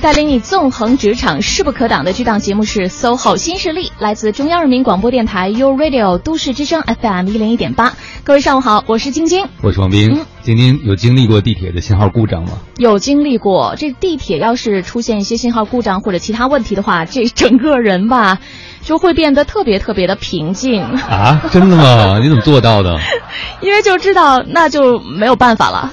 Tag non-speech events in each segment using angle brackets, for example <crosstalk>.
带领你纵横职场，势不可挡的这档节目是《SOHO 新势力》，来自中央人民广播电台 u Radio 都市之声 FM 一零一点八。各位上午好，我是晶晶，我是王斌。晶晶有经历过地铁的信号故障吗？有经历过。这地铁要是出现一些信号故障或者其他问题的话，这整个人吧就会变得特别特别的平静啊！真的吗？你怎么做到的？<laughs> 因为就知道那就没有办法了。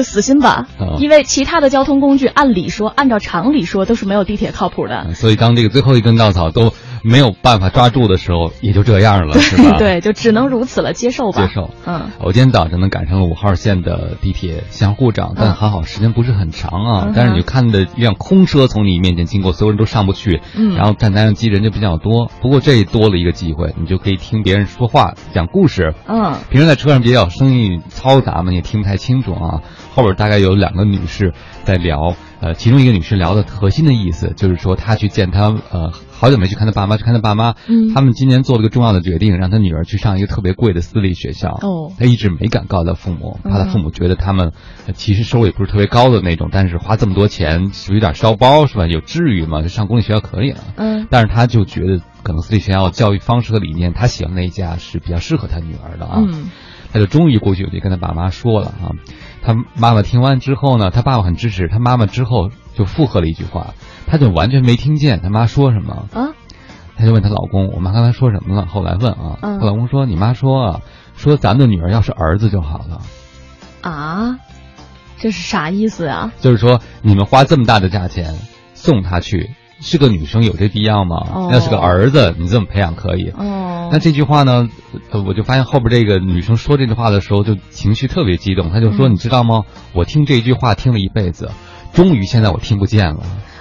就死心吧，因为其他的交通工具，按理说，按照常理说，都是没有地铁靠谱的。所以，当这个最后一根稻草都。没有办法抓住的时候，也就这样了，<laughs> 是吧？对，就只能如此了，接受吧。接受。嗯，我今天早上呢赶上了五号线的地铁信号故障，但还好时间不是很长啊。但是你就看的一辆空车从你面前经过，所有人都上不去，嗯，然后站台上机人就比较多。不过这多了一个机会，你就可以听别人说话讲故事。嗯，平时在车上比较声音嘈杂嘛，也听不太清楚啊。后边大概有两个女士在聊。呃，其中一个女士聊的核心的意思就是说，她去见她呃，好久没去看她爸妈，去看她爸妈。嗯，他们今年做了个重要的决定，让她女儿去上一个特别贵的私立学校。哦，她一直没敢告诉她父母，怕她父母觉得他们其实收入也不是特别高的那种，但是花这么多钱有点烧包是吧？有至于吗？就上公立学校可以了。嗯，但是她就觉得可能私立学校教育方式和理念，她喜欢那一家是比较适合她女儿的啊。嗯，她就终于过去我就跟她爸妈说了啊。他妈妈听完之后呢，他爸爸很支持他妈妈，之后就附和了一句话，他就完全没听见他妈说什么啊。他就问他老公：“我妈刚才说什么了？”后来问啊，他老公说：“你妈说啊，说咱们的女儿要是儿子就好了。”啊，这是啥意思啊？就是说你们花这么大的价钱送她去。是个女生有这必要吗？要是个儿子，你这么培养可以。哦，那这句话呢？我就发现后边这个女生说这句话的时候，就情绪特别激动。她就说：“你知道吗？我听这句话听了一辈子，终于现在我听不见了。”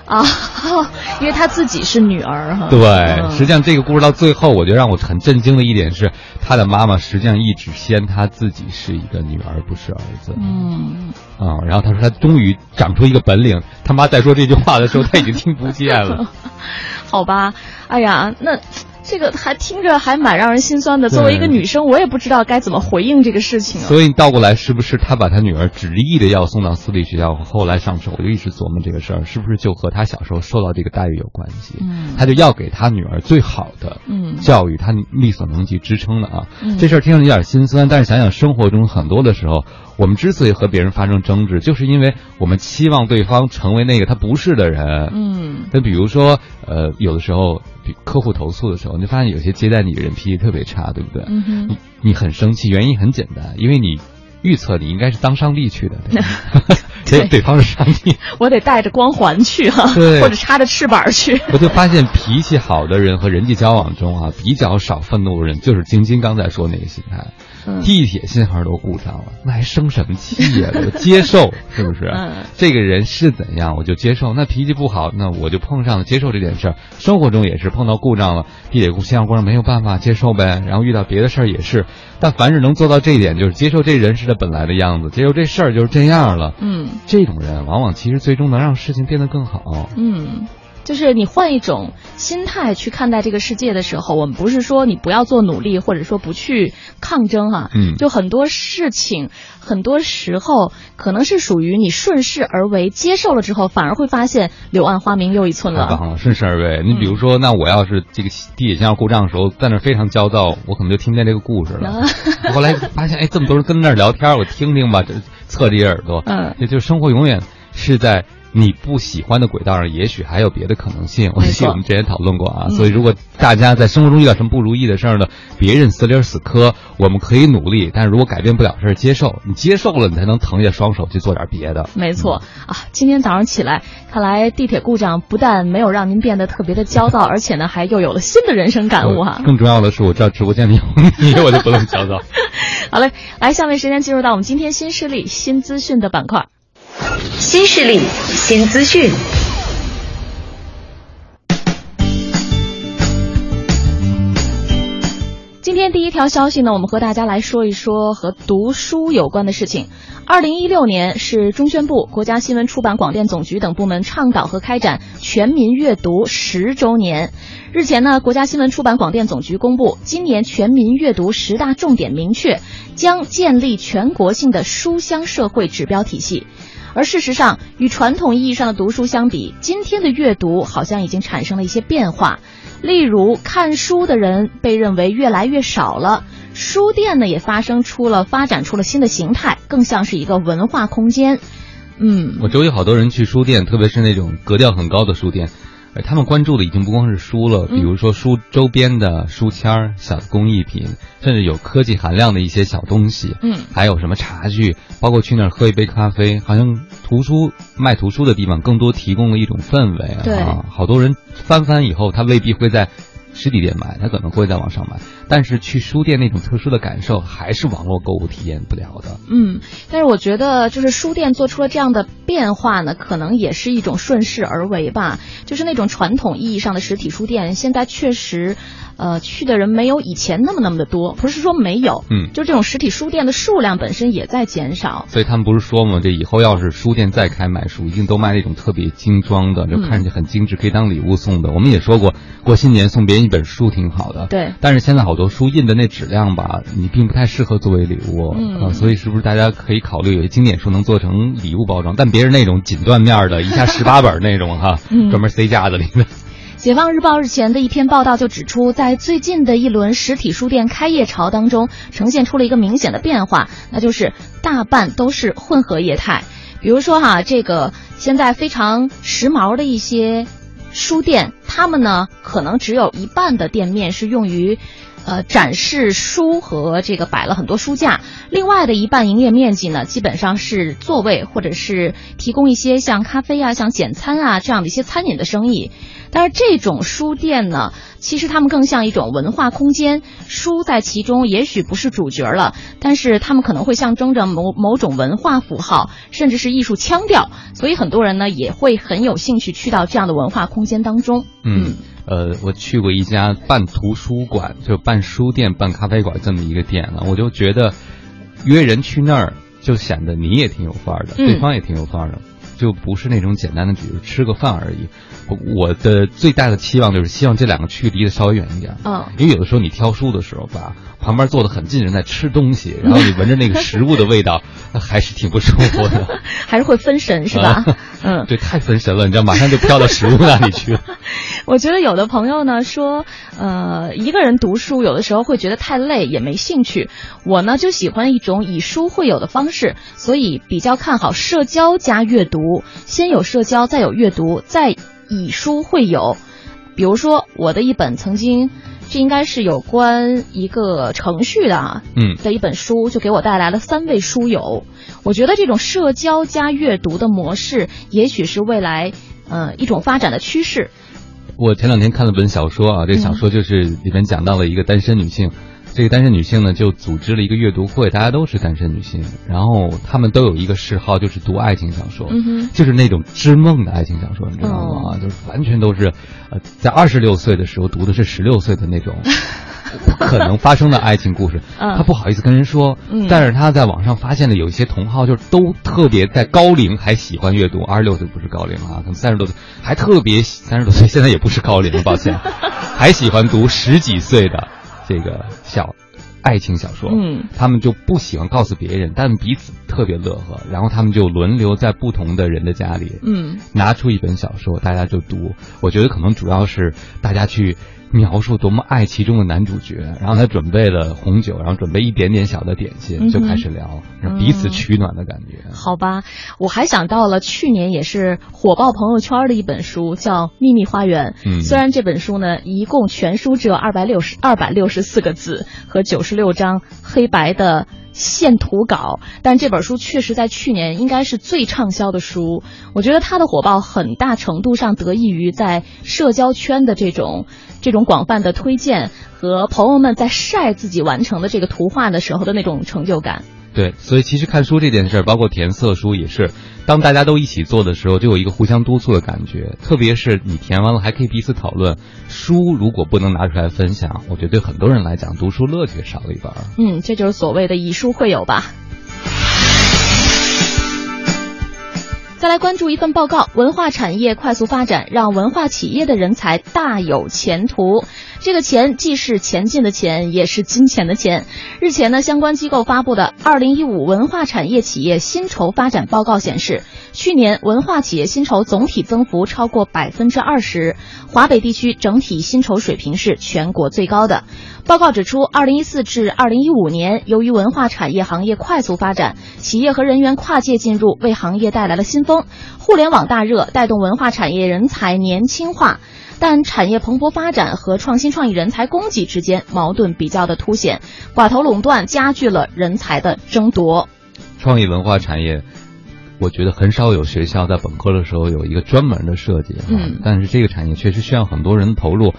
啊，<laughs> 因为她自己是女儿哈。对，实际上这个故事到最后，我觉得让我很震惊的一点是，她的妈妈实际上一直先她自己是一个女儿，不是儿子。嗯。啊，然后她说她终于长出一个本领，他妈在说这句话的时候，她已经听不见了。<laughs> 好吧，哎呀，那。这个还听着还蛮让人心酸的。作为一个女生，我也不知道该怎么回应这个事情。所以你倒过来，是不是他把他女儿执意的要送到私立学校，后来上手？我就一直琢磨这个事儿，是不是就和他小时候受到这个待遇有关系？嗯，他就要给他女儿最好的嗯教育，他力所能及支撑的啊。这事儿听着有点心酸，但是想想生活中很多的时候，我们之所以和别人发生争执，就是因为我们期望对方成为那个他不是的人。嗯，那比如说，呃，有的时候。客户投诉的时候，你发现有些接待你的人脾气特别差，对不对？你你很生气，原因很简单，因为你预测你应该是当上帝去的，<laughs> 对，对方是上帝，我得带着光环去哈，或者插着翅膀去。<laughs> 我就发现脾气好的人和人际交往中啊，比较少愤怒的人，就是晶晶刚才说那个心态。地铁信号都故障了，那还生什么气呀？我接受 <laughs> 是不是？这个人是怎样，我就接受。那脾气不好，那我就碰上了，接受这件事儿。生活中也是碰到故障了，地铁信号故障没有办法接受呗。然后遇到别的事儿也是，但凡是能做到这一点，就是接受这人是他本来的样子，接受这事儿就是这样了。嗯，这种人往往其实最终能让事情变得更好。嗯。就是你换一种心态去看待这个世界的时候，我们不是说你不要做努力，或者说不去抗争哈。嗯。就很多事情，很多时候可能是属于你顺势而为，接受了之后，反而会发现柳暗花明又一村了。顺势而为。你比如说，那我要是这个地铁信号故障的时候，在那非常焦躁，我可能就听不见这个故事了。后来发现，哎，这么多人跟那儿聊天，我听听吧，这侧着一耳朵。嗯。也就生活永远是在。你不喜欢的轨道上，也许还有别的可能性。我记得我们之前讨论过啊，所以如果大家在生活中遇到什么不如意的事儿呢，别人死理死磕，我们可以努力，但是如果改变不了事儿，接受，你接受了，你才能腾下双手去做点别的。没错啊，今天早上起来，看来地铁故障不但没有让您变得特别的焦躁，而且呢，还又有了新的人生感悟哈。更重要的是，我知道直播间里有你，我就不能焦躁。<laughs> 好嘞，来，下面时间进入到我们今天新势力新资讯的板块。新势力，新资讯。今天第一条消息呢，我们和大家来说一说和读书有关的事情。二零一六年是中宣部、国家新闻出版广电总局等部门倡导和开展全民阅读十周年。日前呢，国家新闻出版广电总局公布，今年全民阅读十大重点明确，将建立全国性的书香社会指标体系。而事实上，与传统意义上的读书相比，今天的阅读好像已经产生了一些变化。例如，看书的人被认为越来越少了，书店呢也发生出了发展出了新的形态，更像是一个文化空间。嗯，我周围好多人去书店，特别是那种格调很高的书店。他们关注的已经不光是书了，比如说书周边的书签儿、小工艺品，甚至有科技含量的一些小东西。嗯，还有什么茶具，包括去那儿喝一杯咖啡，好像图书卖图书的地方更多提供了一种氛围啊。好多人翻翻以后，他未必会在。实体店买，他可能会在网上买，但是去书店那种特殊的感受还是网络购物体验不了的。嗯，但是我觉得就是书店做出了这样的变化呢，可能也是一种顺势而为吧。就是那种传统意义上的实体书店，现在确实。呃，去的人没有以前那么那么的多，不是说没有，嗯，就这种实体书店的数量本身也在减少。所以他们不是说嘛？这以后要是书店再开买书，一定都卖那种特别精装的，就看上去很精致，可以当礼物送的。我们也说过，过新年送别人一本书挺好的，对。但是现在好多书印的那质量吧，你并不太适合作为礼物，嗯，所以是不是大家可以考虑有些经典书能做成礼物包装？但别是那种锦缎面的，一下十八本那种哈，专门塞架子里的。<laughs> 解放日报日前的一篇报道就指出，在最近的一轮实体书店开业潮当中，呈现出了一个明显的变化，那就是大半都是混合业态。比如说哈，这个现在非常时髦的一些书店，他们呢可能只有一半的店面是用于。呃，展示书和这个摆了很多书架，另外的一半营业面积呢，基本上是座位或者是提供一些像咖啡啊、像简餐啊这样的一些餐饮的生意。但是这种书店呢，其实他们更像一种文化空间，书在其中也许不是主角了，但是他们可能会象征着某某种文化符号，甚至是艺术腔调，所以很多人呢也会很有兴趣去到这样的文化空间当中。嗯。呃，我去过一家半图书馆，就半书店、半咖啡馆这么一个店了，我就觉得约人去那儿，就显得你也挺有范儿的，对方也挺有范儿的，就不是那种简单的比如吃个饭而已。我的最大的期望就是希望这两个区离得稍微远一点，嗯，因为有的时候你挑书的时候吧。旁边坐的很近，人在吃东西，然后你闻着那个食物的味道，<laughs> 还是挺不舒服的，还是会分神是吧？嗯，对，太分神了，你知道，马上就飘到食物那里去了。<laughs> 我觉得有的朋友呢说，呃，一个人读书有的时候会觉得太累，也没兴趣。我呢就喜欢一种以书会友的方式，所以比较看好社交加阅读，先有社交，再有阅读，再以书会友。比如说我的一本曾经。这应该是有关一个程序的啊，嗯，的一本书，就给我带来了三位书友。我觉得这种社交加阅读的模式，也许是未来，呃，一种发展的趋势。我前两天看了本小说啊，这个小说就是里面讲到了一个单身女性。这个单身女性呢，就组织了一个阅读会，大家都是单身女性，然后她们都有一个嗜好，就是读爱情小说，就是那种织梦的爱情小说，你知道吗？就是完全都是，呃，在二十六岁的时候读的是十六岁的那种不可能发生的爱情故事，她不好意思跟人说，但是她在网上发现了有一些同好，就是都特别在高龄还喜欢阅读，二十六岁不是高龄啊，可能三十多岁还特别三十多岁，现在也不是高龄，抱歉，还喜欢读十几岁的。这个小爱情小说，嗯，他们就不喜欢告诉别人，但彼此特别乐呵，然后他们就轮流在不同的人的家里，嗯，拿出一本小说，大家就读。我觉得可能主要是大家去。描述多么爱其中的男主角，然后他准备了红酒，然后准备一点点小的点心，就开始聊，彼此取暖的感觉。好吧，我还想到了去年也是火爆朋友圈的一本书，叫《秘密花园》。嗯，虽然这本书呢，一共全书只有二百六十二百六十四个字和九十六张黑白的。线图稿，但这本书确实在去年应该是最畅销的书。我觉得它的火爆很大程度上得益于在社交圈的这种这种广泛的推荐和朋友们在晒自己完成的这个图画的时候的那种成就感。对，所以其实看书这件事儿，包括填色书也是，当大家都一起做的时候，就有一个互相督促的感觉。特别是你填完了，还可以彼此讨论。书如果不能拿出来分享，我觉得对很多人来讲，读书乐趣少了一半。嗯，这就是所谓的以书会友吧。再来关注一份报告：文化产业快速发展，让文化企业的人才大有前途。这个钱既是前进的钱，也是金钱的钱。日前呢，相关机构发布的《二零一五文化产业企业薪酬发展报告》显示，去年文化企业薪酬总体增幅超过百分之二十，华北地区整体薪酬水平是全国最高的。报告指出，二零一四至二零一五年，由于文化产业行业快速发展，企业和人员跨界进入，为行业带来了新风。互联网大热带动文化产业人才年轻化，但产业蓬勃发展和创新创意人才供给之间矛盾比较的凸显，寡头垄断加剧了人才的争夺。创意文化产业，我觉得很少有学校在本科的时候有一个专门的设计，嗯，但是这个产业确实需要很多人投入，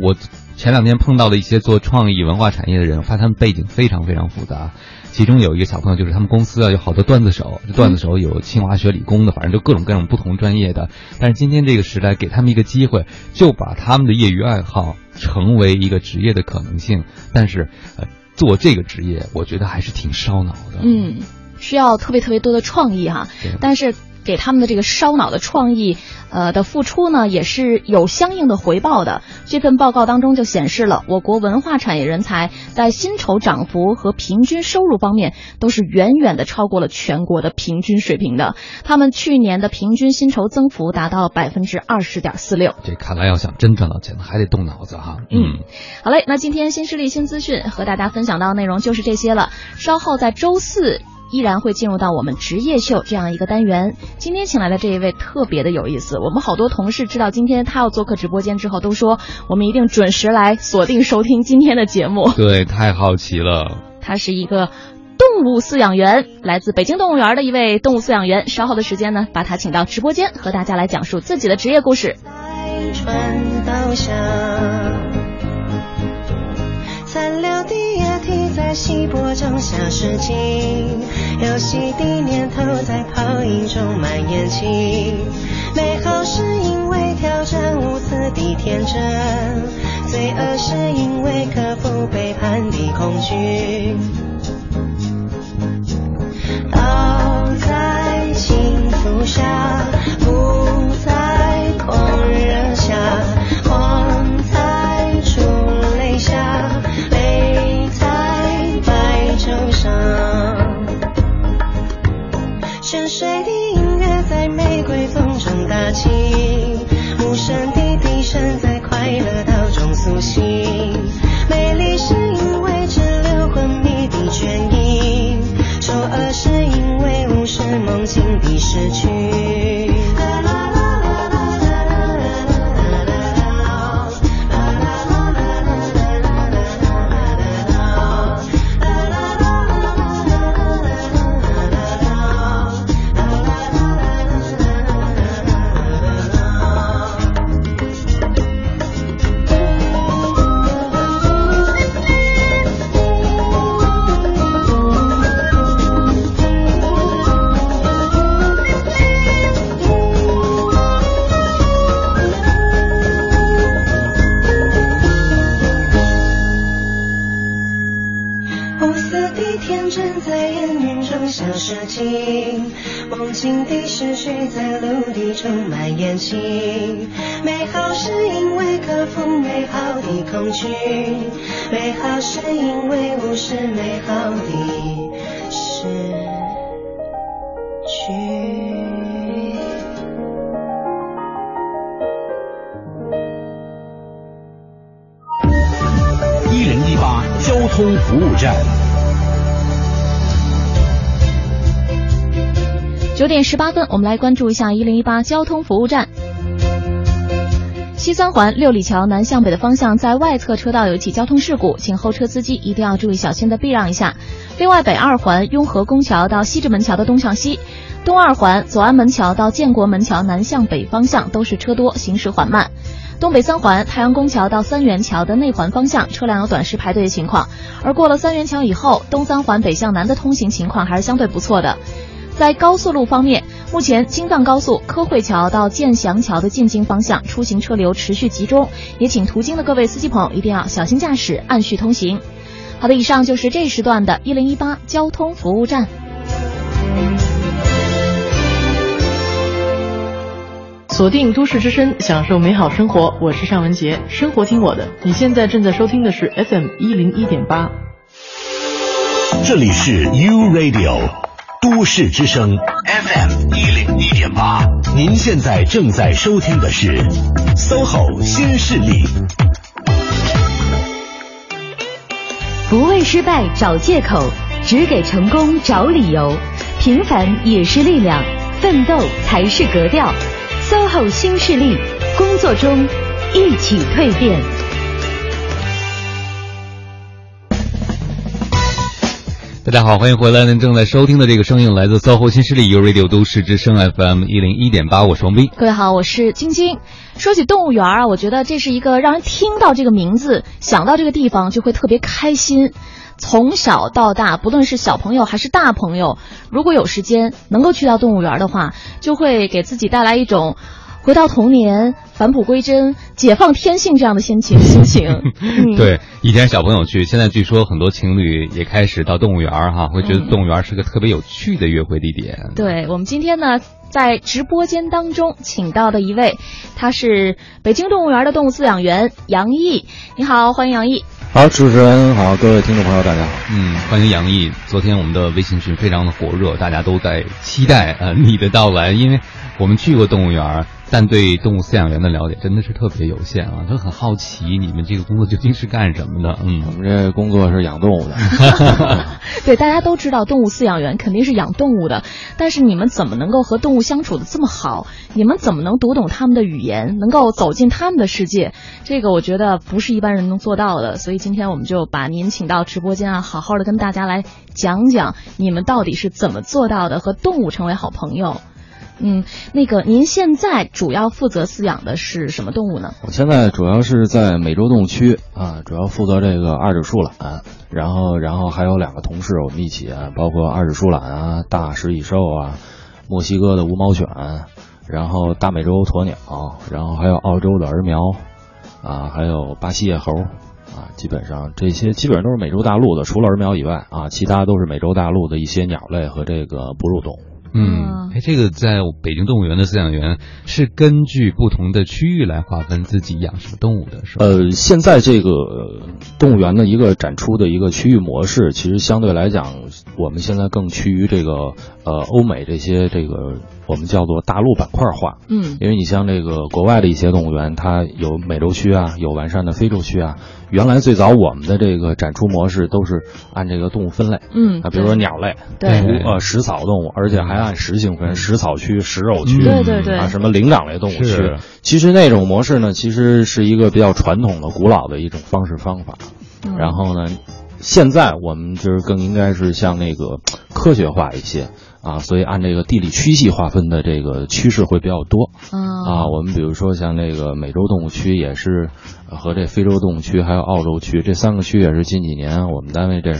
我。前两天碰到了一些做创意文化产业的人，发现他们背景非常非常复杂。其中有一个小朋友，就是他们公司啊有好多段子手，这段子手有清华学理工的，反正就各种各种不同专业的。但是今天这个时代给他们一个机会，就把他们的业余爱好成为一个职业的可能性。但是，呃，做这个职业，我觉得还是挺烧脑的。嗯，需要特别特别多的创意哈。但是。给他们的这个烧脑的创意，呃的付出呢，也是有相应的回报的。这份报告当中就显示了，我国文化产业人才在薪酬涨幅和平均收入方面都是远远的超过了全国的平均水平的。他们去年的平均薪酬增幅达到百分之二十点四六。这看来要想真赚到钱，还得动脑子哈。嗯，好嘞，那今天新势力新资讯和大家分享到的内容就是这些了。稍后在周四。依然会进入到我们职业秀这样一个单元。今天请来的这一位特别的有意思，我们好多同事知道今天他要做客直播间之后，都说我们一定准时来锁定收听今天的节目。对，太好奇了。他是一个动物饲养员，来自北京动物园的一位动物饲养员。稍后的时间呢，把他请到直播间，和大家来讲述自己的职业故事。残留的液体在稀薄中消失尽，游戏的念头在泡影中蔓延起。美好是因为挑战无私的天真，罪恶是因为克服背叛的恐惧。倒在幸福下，不再狂热水的音乐在玫瑰风中打起，无声的笛声在快乐道中苏醒。美丽是因为只留昏迷的倦意，丑恶是因为无视梦境的失去。射精，梦境的思绪在陆地充满眼睛。美好是因为克服美好的恐惧，美好是因为无视美好的失去。一零一八交通服务站。九点十八分，我们来关注一下一零一八交通服务站。西三环六里桥南向北的方向，在外侧车道有起交通事故，请后车司机一定要注意小心的避让一下。另外，北二环雍和宫桥到西直门桥的东向西，东二环左安门桥到建国门桥南向北方向都是车多，行驶缓慢。东北三环太阳宫桥到三元桥的内环方向，车辆有短时排队的情况。而过了三元桥以后，东三环北向南的通行情况还是相对不错的。在高速路方面，目前京藏高速科惠桥到建祥桥的进京方向出行车流持续集中，也请途经的各位司机朋友一定要小心驾驶，按序通行。好的，以上就是这时段的一零一八交通服务站。锁定都市之声，享受美好生活。我是尚文杰，生活听我的。你现在正在收听的是 FM 一零一点八，这里是 U Radio 都市之声 FM 一零一点八。您现在正在收听的是 SOHO 新势力。不为失败找借口，只给成功找理由。平凡也是力量，奋斗才是格调。SOHO 新势力，工作中一起蜕变。大家好，欢迎回来。您正在收听的这个声音来自 SOHO 新势力 u Radio 都市之声 FM 一零一点八，我是王斌。各位好，我是晶晶。说起动物园啊，我觉得这是一个让人听到这个名字，想到这个地方就会特别开心。从小到大，不论是小朋友还是大朋友，如果有时间能够去到动物园的话，就会给自己带来一种回到童年、返璞归真、解放天性这样的心情。<laughs> 心情。对，以前小朋友去，现在据说很多情侣也开始到动物园哈，会觉得动物园是个特别有趣的约会地点。对我们今天呢，在直播间当中请到的一位，他是北京动物园的动物饲养员杨毅。你好，欢迎杨毅。好，主持人好，各位听众朋友，大家好。嗯，欢迎杨毅。昨天我们的微信群非常的火热，大家都在期待呃你的到来，因为我们去过动物园。但对动物饲养员的了解真的是特别有限啊，就很好奇你们这个工作究竟是干什么的？嗯，我们这工作是养动物的。<laughs> 对，大家都知道动物饲养员肯定是养动物的，但是你们怎么能够和动物相处的这么好？你们怎么能读懂他们的语言，能够走进他们的世界？这个我觉得不是一般人能做到的。所以今天我们就把您请到直播间啊，好好的跟大家来讲讲你们到底是怎么做到的，和动物成为好朋友。嗯，那个，您现在主要负责饲养的是什么动物呢？我现在主要是在美洲动物区啊，主要负责这个二指树懒，然后，然后还有两个同事，我们一起，包括二指树懒啊、大食蚁兽啊、墨西哥的无毛犬，然后大美洲鸵鸟，然后还有澳洲的儿苗，啊，还有巴西野猴，啊，基本上这些基本上都是美洲大陆的，除了儿苗以外啊，其他都是美洲大陆的一些鸟类和这个哺乳动物。嗯，哎，这个在北京动物园的饲养员是根据不同的区域来划分自己养什么动物的，是吧？呃，现在这个动物园的一个展出的一个区域模式，其实相对来讲，我们现在更趋于这个呃欧美这些这个。我们叫做大陆板块化，嗯，因为你像这个国外的一些动物园，它有美洲区啊，有完善的非洲区啊。原来最早我们的这个展出模式都是按这个动物分类，嗯，啊，比如说鸟类，对，呃，食草动物，而且还按食性分，食草区、食肉区，对对对，啊，什么灵长类动物区。其实那种模式呢，其实是一个比较传统的、古老的一种方式方法。然后呢，现在我们就是更应该是像那个科学化一些。啊，所以按这个地理区系划分的这个趋势会比较多。啊，我们比如说像这个美洲动物区也是，和这非洲动物区还有澳洲区这三个区也是近几年我们单位这。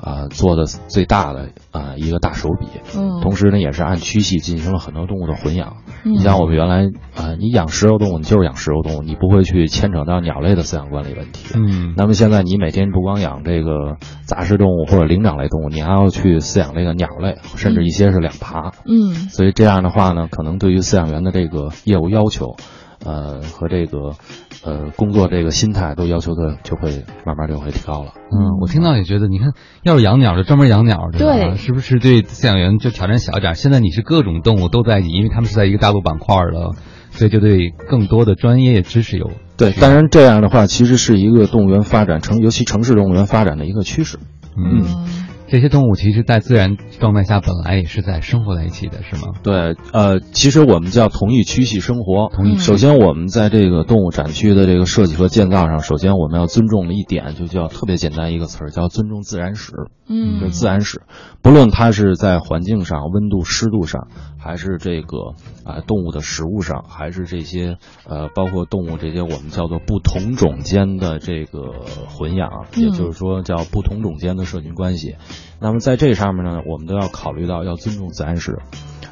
啊，做的最大的啊一个大手笔，嗯，同时呢也是按区系进行了很多动物的混养。你像我们原来啊，你养食肉动物，你就是养食肉动物，你不会去牵扯到鸟类的饲养管理问题。嗯，那么现在你每天不光养这个杂食动物或者灵长类动物，你还要去饲养这个鸟类，甚至一些是两爬。嗯，所以这样的话呢，可能对于饲养员的这个业务要求。呃，和这个，呃，工作这个心态都要求的就会慢慢就会提高了。嗯，我听到也觉得，你看，要是养鸟就专门养鸟，对吧，是不是对饲养员就挑战小一点？现在你是各种动物都在，因为他们是在一个大陆板块的，所以就对更多的专业知识有。对，当然这样的话，其实是一个动物园发展城，尤其城市动物园发展的一个趋势。嗯。这些动物其实，在自然状态下本来也是在生活在一起的，是吗？对，呃，其实我们叫同一区系生活。同一，首先我们在这个动物展区的这个设计和建造上，首先我们要尊重的一点，就叫特别简单一个词儿，叫尊重自然史。嗯，就自然史，不论它是在环境上、温度、湿度上，还是这个啊动物的食物上，还是这些呃包括动物这些我们叫做不同种间的这个混养，也就是说叫不同种间的社群关系。那么在这上面呢，我们都要考虑到要尊重自然史。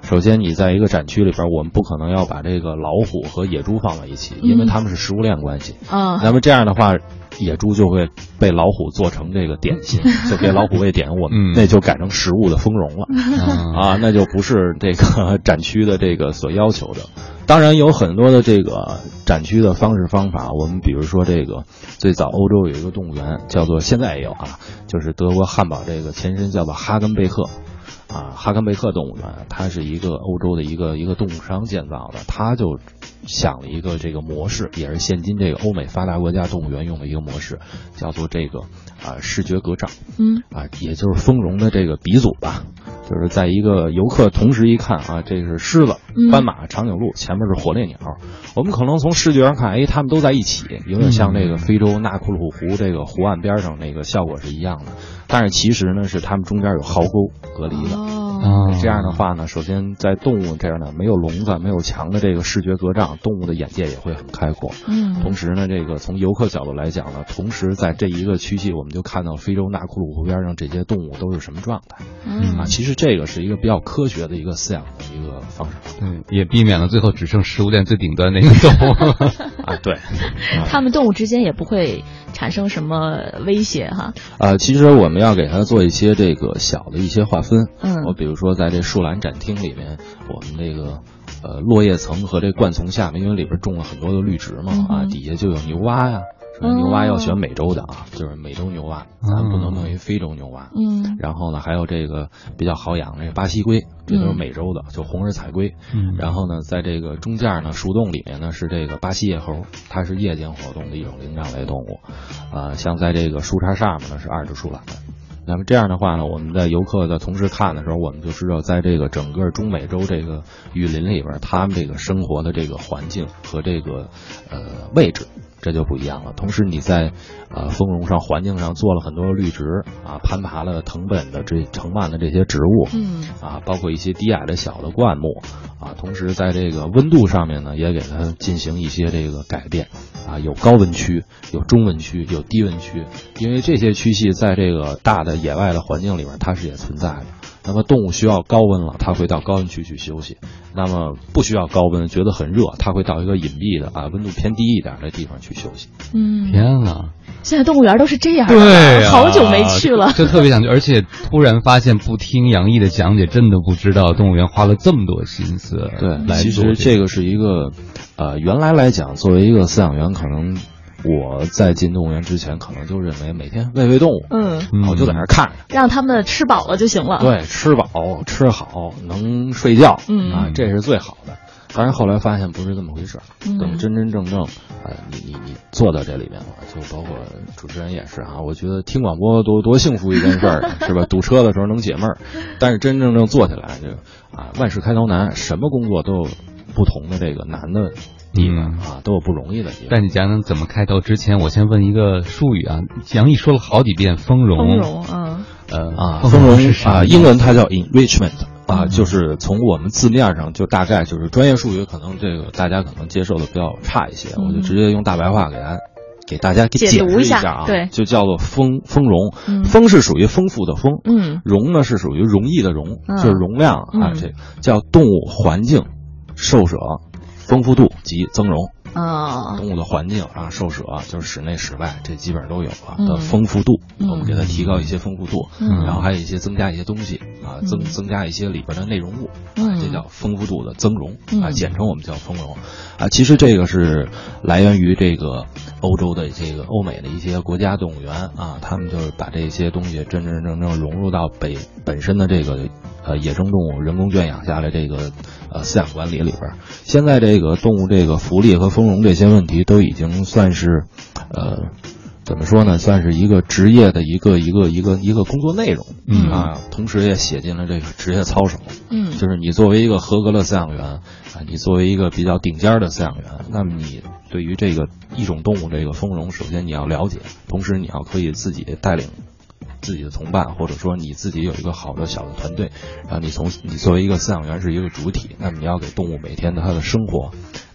首先，你在一个展区里边，我们不可能要把这个老虎和野猪放在一起，因为它们是食物链关系。啊，那么这样的话。野猪就会被老虎做成这个点心，<laughs> 就给老虎喂点，我们那就改成食物的丰容了啊，那就不是这个个展区的这个所要求的。当然有很多的这个展区的方式方法，我们比如说这个最早欧洲有一个动物园叫做现在也有啊，就是德国汉堡这个前身叫做哈根贝克。啊，哈根贝克动物园，它是一个欧洲的一个一个动物商建造的，他就想了一个这个模式，也是现今这个欧美发达国家动物园用的一个模式，叫做这个啊视觉隔障，嗯，啊也就是丰容的这个鼻祖吧，就是在一个游客同时一看啊，这是狮子、斑马、长颈鹿，前面是火烈鸟，我们可能从视觉上看，哎，它们都在一起，有点像那个非洲纳库鲁湖这个湖岸边上那个效果是一样的。但是其实呢，是它们中间有壕沟隔离的。哦，这样的话呢，首先在动物这儿呢没有笼子、没有墙的这个视觉隔障，动物的眼界也会很开阔。嗯，同时呢，这个从游客角度来讲呢，同时在这一个区系，我们就看到非洲纳库鲁湖边上这些动物都是什么状态。嗯啊，其实这个是一个比较科学的一个饲养的一个方式。嗯，也避免了最后只剩食物链最顶端那个动物。<laughs> 啊，对，<laughs> 它们动物之间也不会产生什么威胁哈。啊，其实我们要给它做一些这个小的一些划分。嗯，我比如说在这树懒展厅里面，我们这个呃落叶层和这灌丛下面，因为里边种了很多的绿植嘛，啊，底下就有牛蛙呀。牛蛙要选美洲的啊，就是美洲牛蛙，咱不能弄一非洲牛蛙。嗯，然后呢，还有这个比较好养这个巴西龟，这都是美洲的，就红耳彩龟。嗯，然后呢，在这个中间呢，树洞里面呢是这个巴西夜猴，它是夜间活动的一种灵长类动物。啊，像在这个树杈上面呢是二指树懒。那么这样的话呢，我们在游客的同时看的时候，我们就知道，在这个整个中美洲这个雨林里边，他们这个生活的这个环境和这个呃位置。这就不一样了。同时，你在，呃，丰容上环境上做了很多绿植啊，攀爬了藤本的这藤蔓的这些植物，嗯，啊，包括一些低矮的小的灌木，啊，同时在这个温度上面呢，也给它进行一些这个改变，啊，有高温区，有中温区，有低温区，因为这些区系在这个大的野外的环境里面，它是也存在的。那么动物需要高温了，它会到高温区去休息；那么不需要高温，觉得很热，它会到一个隐蔽的啊温度偏低一点的地方去休息。嗯，天呐，现在动物园都是这样的，对呀，<laughs> 好久没去了，就特别想去。而且突然发现，不听杨毅的讲解，真的不知道动物园花了这么多心思。对，其实这个是一个，呃，原来来讲，作为一个饲养员，可能。我在进动物园之前，可能就认为每天喂喂动物，嗯，我就在那儿看着，让他们吃饱了就行了。对，吃饱吃好能睡觉，嗯啊，这是最好的。但是后来发现不是这么回事儿，嗯，等真真正正，呃，你你你坐到这里面了，就包括主持人也是啊，我觉得听广播多多幸福一件事儿，<laughs> 是吧？堵车的时候能解闷儿，但是真真正正坐起来就啊，万事开头难，什么工作都有不同的这个难的。地方啊，都有不容易的地方。但你讲讲怎么开头之前，我先问一个术语啊。杨毅说了好几遍“丰容”，丰容，嗯，呃啊，丰容啊，英文它叫 enrichment 啊，就是从我们字面上就大概就是专业术语，可能这个大家可能接受的比较差一些，我就直接用大白话给大家给大家给解释一下啊。对，就叫做丰丰容，丰是属于丰富的丰，嗯，容呢是属于容易的容，就是容量啊，这叫动物环境受舍。丰富度及增容。啊，动物的环境啊，兽舍就是室内室外，这基本上都有啊的丰富度，我们给它提高一些丰富度，然后还有一些增加一些东西啊，增增加一些里边的内容物，啊，这叫丰富度的增容啊，简称我们叫丰容。啊。其实这个是来源于这个欧洲的这个欧美的一些国家动物园啊，他们就是把这些东西真真正正融入到北本身的这个呃野生动物人工圈养下来这个呃饲养管理里边，现在这。这个动物这个福利和丰容这些问题都已经算是，呃，怎么说呢？算是一个职业的一个一个一个一个工作内容，嗯啊，同时也写进了这个职业操守，嗯，就是你作为一个合格的饲养员啊，你作为一个比较顶尖的饲养员，那么你对于这个一种动物这个丰容，首先你要了解，同时你要可以自己带领。自己的同伴，或者说你自己有一个好的小的团队，啊你从你作为一个饲养员是一个主体，那么你要给动物每天的它的生活，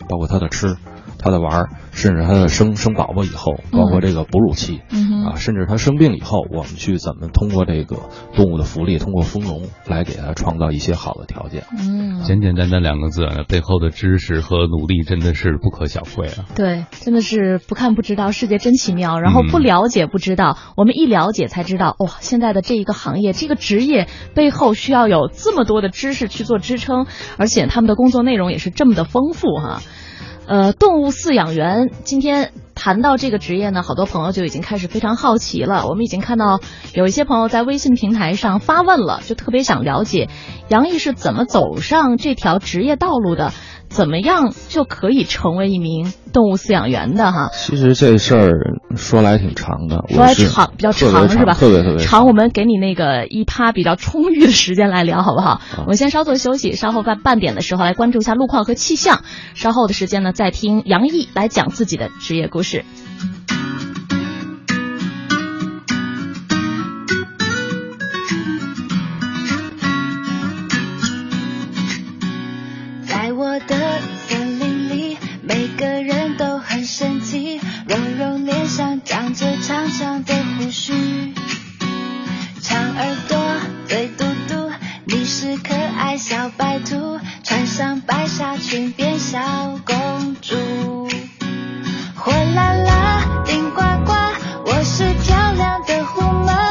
包括它的吃、它的玩儿，甚至他的生生宝宝以后，包括这个哺乳期，啊，甚至他生病以后，我们去怎么通过这个动物的福利，通过丰容来给他创造一些好的条件。嗯，简简单单两个字，背后的知识和努力真的是不可小觑啊。对，真的是不看不知道，世界真奇妙。然后不了解不知道，我们一了解才知道，哇，现在的这一个行业，这个职业背后需要有这么多的知识去做支撑，而且他们的工作内容也是这么的丰富哈。呃，动物饲养员，今天谈到这个职业呢，好多朋友就已经开始非常好奇了。我们已经看到有一些朋友在微信平台上发问了，就特别想了解杨毅是怎么走上这条职业道路的。怎么样就可以成为一名动物饲养员的哈？其实这事儿说来挺长的，说来长比较长是吧？特别特别长。我们给你那个一趴比较充裕的时间来聊好不好？我们先稍作休息，稍后半半点的时候来关注一下路况和气象。稍后的时间呢，再听杨毅来讲自己的职业故事。我的森林里，每个人都很神奇，温柔脸上长着长长的胡须，长耳朵，嘴嘟嘟，你是可爱小白兔，穿上白纱裙变小公主，火辣辣，顶呱呱，我是漂亮的虎妈。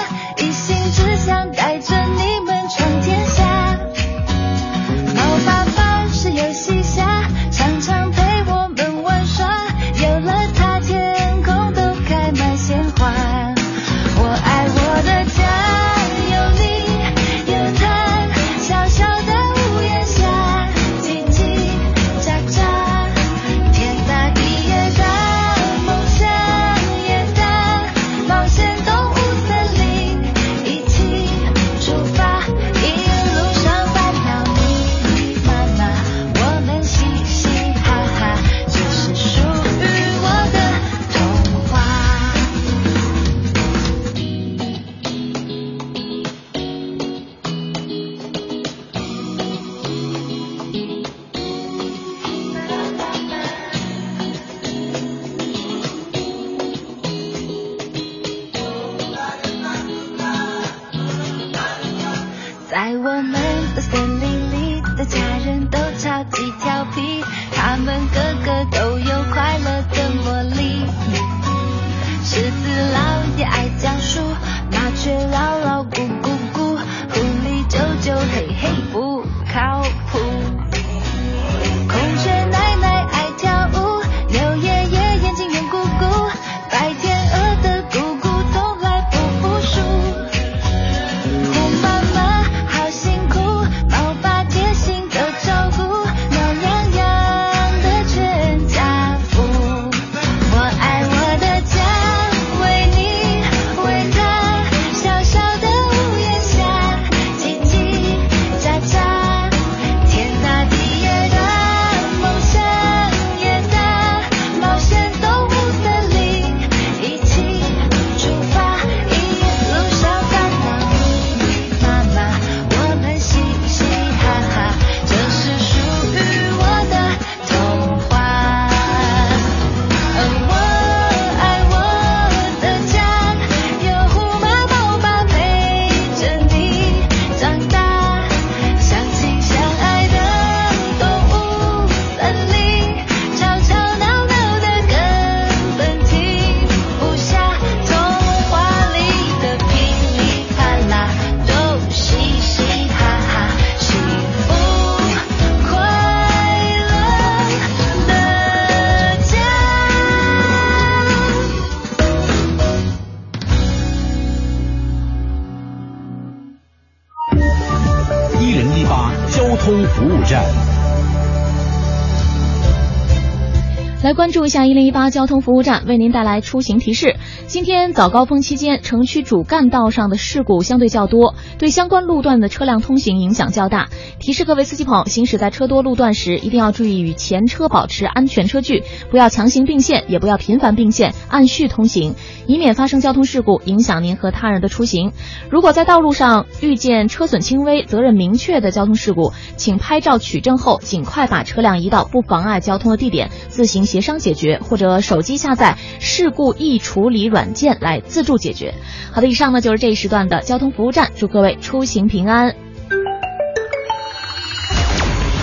关注一下一零一八交通服务站，为您带来出行提示。今天早高峰期间，城区主干道上的事故相对较多，对相关路段的车辆通行影响较大。提示各位司机朋友，行驶在车多路段时，一定要注意与前车保持安全车距，不要强行并线，也不要频繁并线，按序通行。以免发生交通事故，影响您和他人的出行。如果在道路上遇见车损轻微、责任明确的交通事故，请拍照取证后，尽快把车辆移到不妨碍交通的地点，自行协商解决，或者手机下载事故易处理软件来自助解决。好的，以上呢就是这一时段的交通服务站，祝各位出行平安。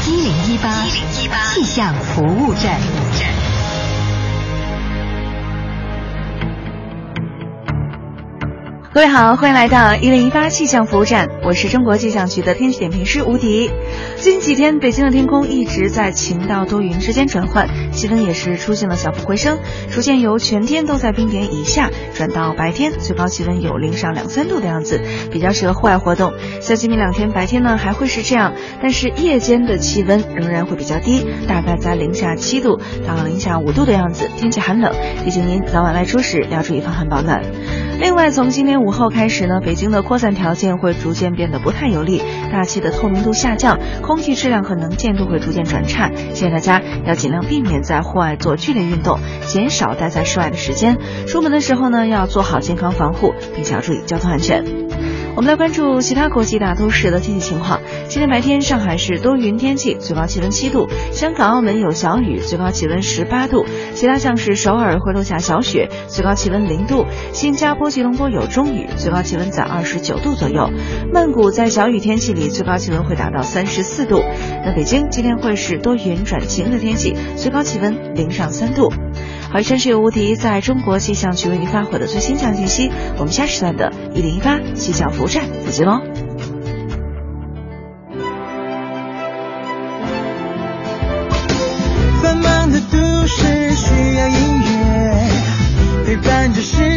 一零一八气象服务站。各位好，欢迎来到一零一八气象服务站，我是中国气象局的天气点评师吴迪。最近几天，北京的天空一直在晴到多云之间转换，气温也是出现了小幅回升，逐渐由全天都在冰点以下转到白天最高气温有零上两三度的样子，比较适合户外活动。像今明两天白天呢还会是这样，但是夜间的气温仍然会比较低，大概在零下七度到零下五度的样子，天气寒冷，提醒您早晚外出时要注意防寒保暖。另外，从今天午后开始呢，北京的扩散条件会逐渐变得不太有利，大气的透明度下降，空气质量和能见度会逐渐转差。建议大家要尽量避免在户外做剧烈运动，减少待在室外的时间。出门的时候呢，要做好健康防护，并且要注意交通安全。我们来关注其他国际大都市的天气情况。今天白天，上海是多云天气，最高气温七度；香港、澳门有小雨，最高气温十八度；其他像是首尔会落下小雪，最高气温零度；新加坡、吉隆坡有中雨，最高气温在二十九度左右；曼谷在小雨天气里，最高气温会达到三十四度。那北京今天会是多云转晴的天气，最高气温零上三度。好，以上是由无敌在中国气象局为您发回的最新气象信息。我们下时段的一零一八气象服务站再见喽。繁忙的都市需要音乐陪伴着时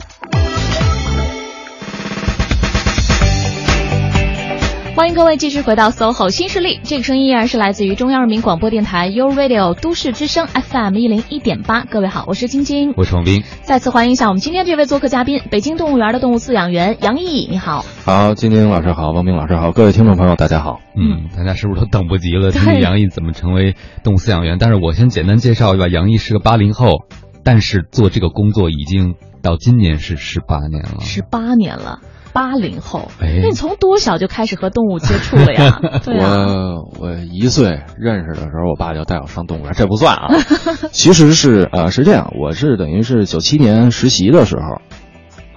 欢迎各位继续回到 SOHO 新势力，这个声音依然是来自于中央人民广播电台 u Radio 都市之声 FM 一零一点八。各位好，我是晶晶，我是王斌。再次欢迎一下我们今天这位做客嘉宾，北京动物园的动物饲养员杨毅，你好。好，晶晶老师好，王斌老师好，各位听众朋友大家好。嗯，大家是不是都等不及了，听听杨毅怎么成为动物饲养员？但是我先简单介绍一下，杨毅是个八零后，但是做这个工作已经到今年是十八年了，十八年了。八零后，哎那你从多小就开始和动物接触了呀？<laughs> 对啊，我我一岁认识的时候，我爸就带我上动物园，这不算啊。<laughs> 其实是呃是这样，我是等于是九七年实习的时候，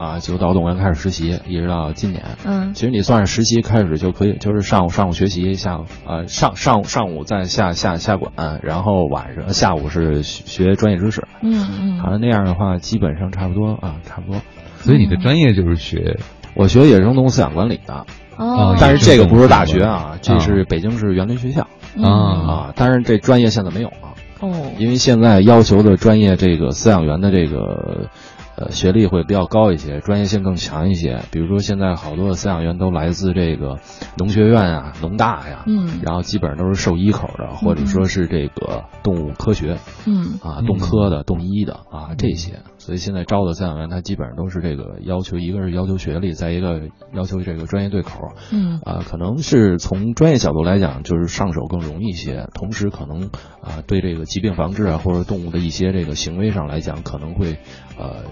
啊就到动物园开始实习，一直到今年。嗯其实你算是实习开始就可以，就是上午上午学习，下午呃上上午上午再下下下馆，然后晚上下午是学专业知识。嗯嗯，好像那样的话，基本上差不多啊，差不多。所以你的专业就是学我学野生动物饲养管理的，哦，但是这个不是大学啊，这是北京市园林学校啊啊。但是这专业现在没有了，哦，因为现在要求的专业这个饲养员的这个呃学历会比较高一些，专业性更强一些。比如说现在好多的饲养员都来自这个农学院啊、农大呀，嗯然后基本上都是兽医口的，或者说是这个动物科学嗯啊、动科的、动医的啊这些。所以现在招的饲养员，他基本上都是这个要求，一个是要求学历，再一个要求这个专业对口。嗯啊，可能是从专业角度来讲，就是上手更容易一些，同时可能啊，对这个疾病防治啊，或者动物的一些这个行为上来讲，可能会呃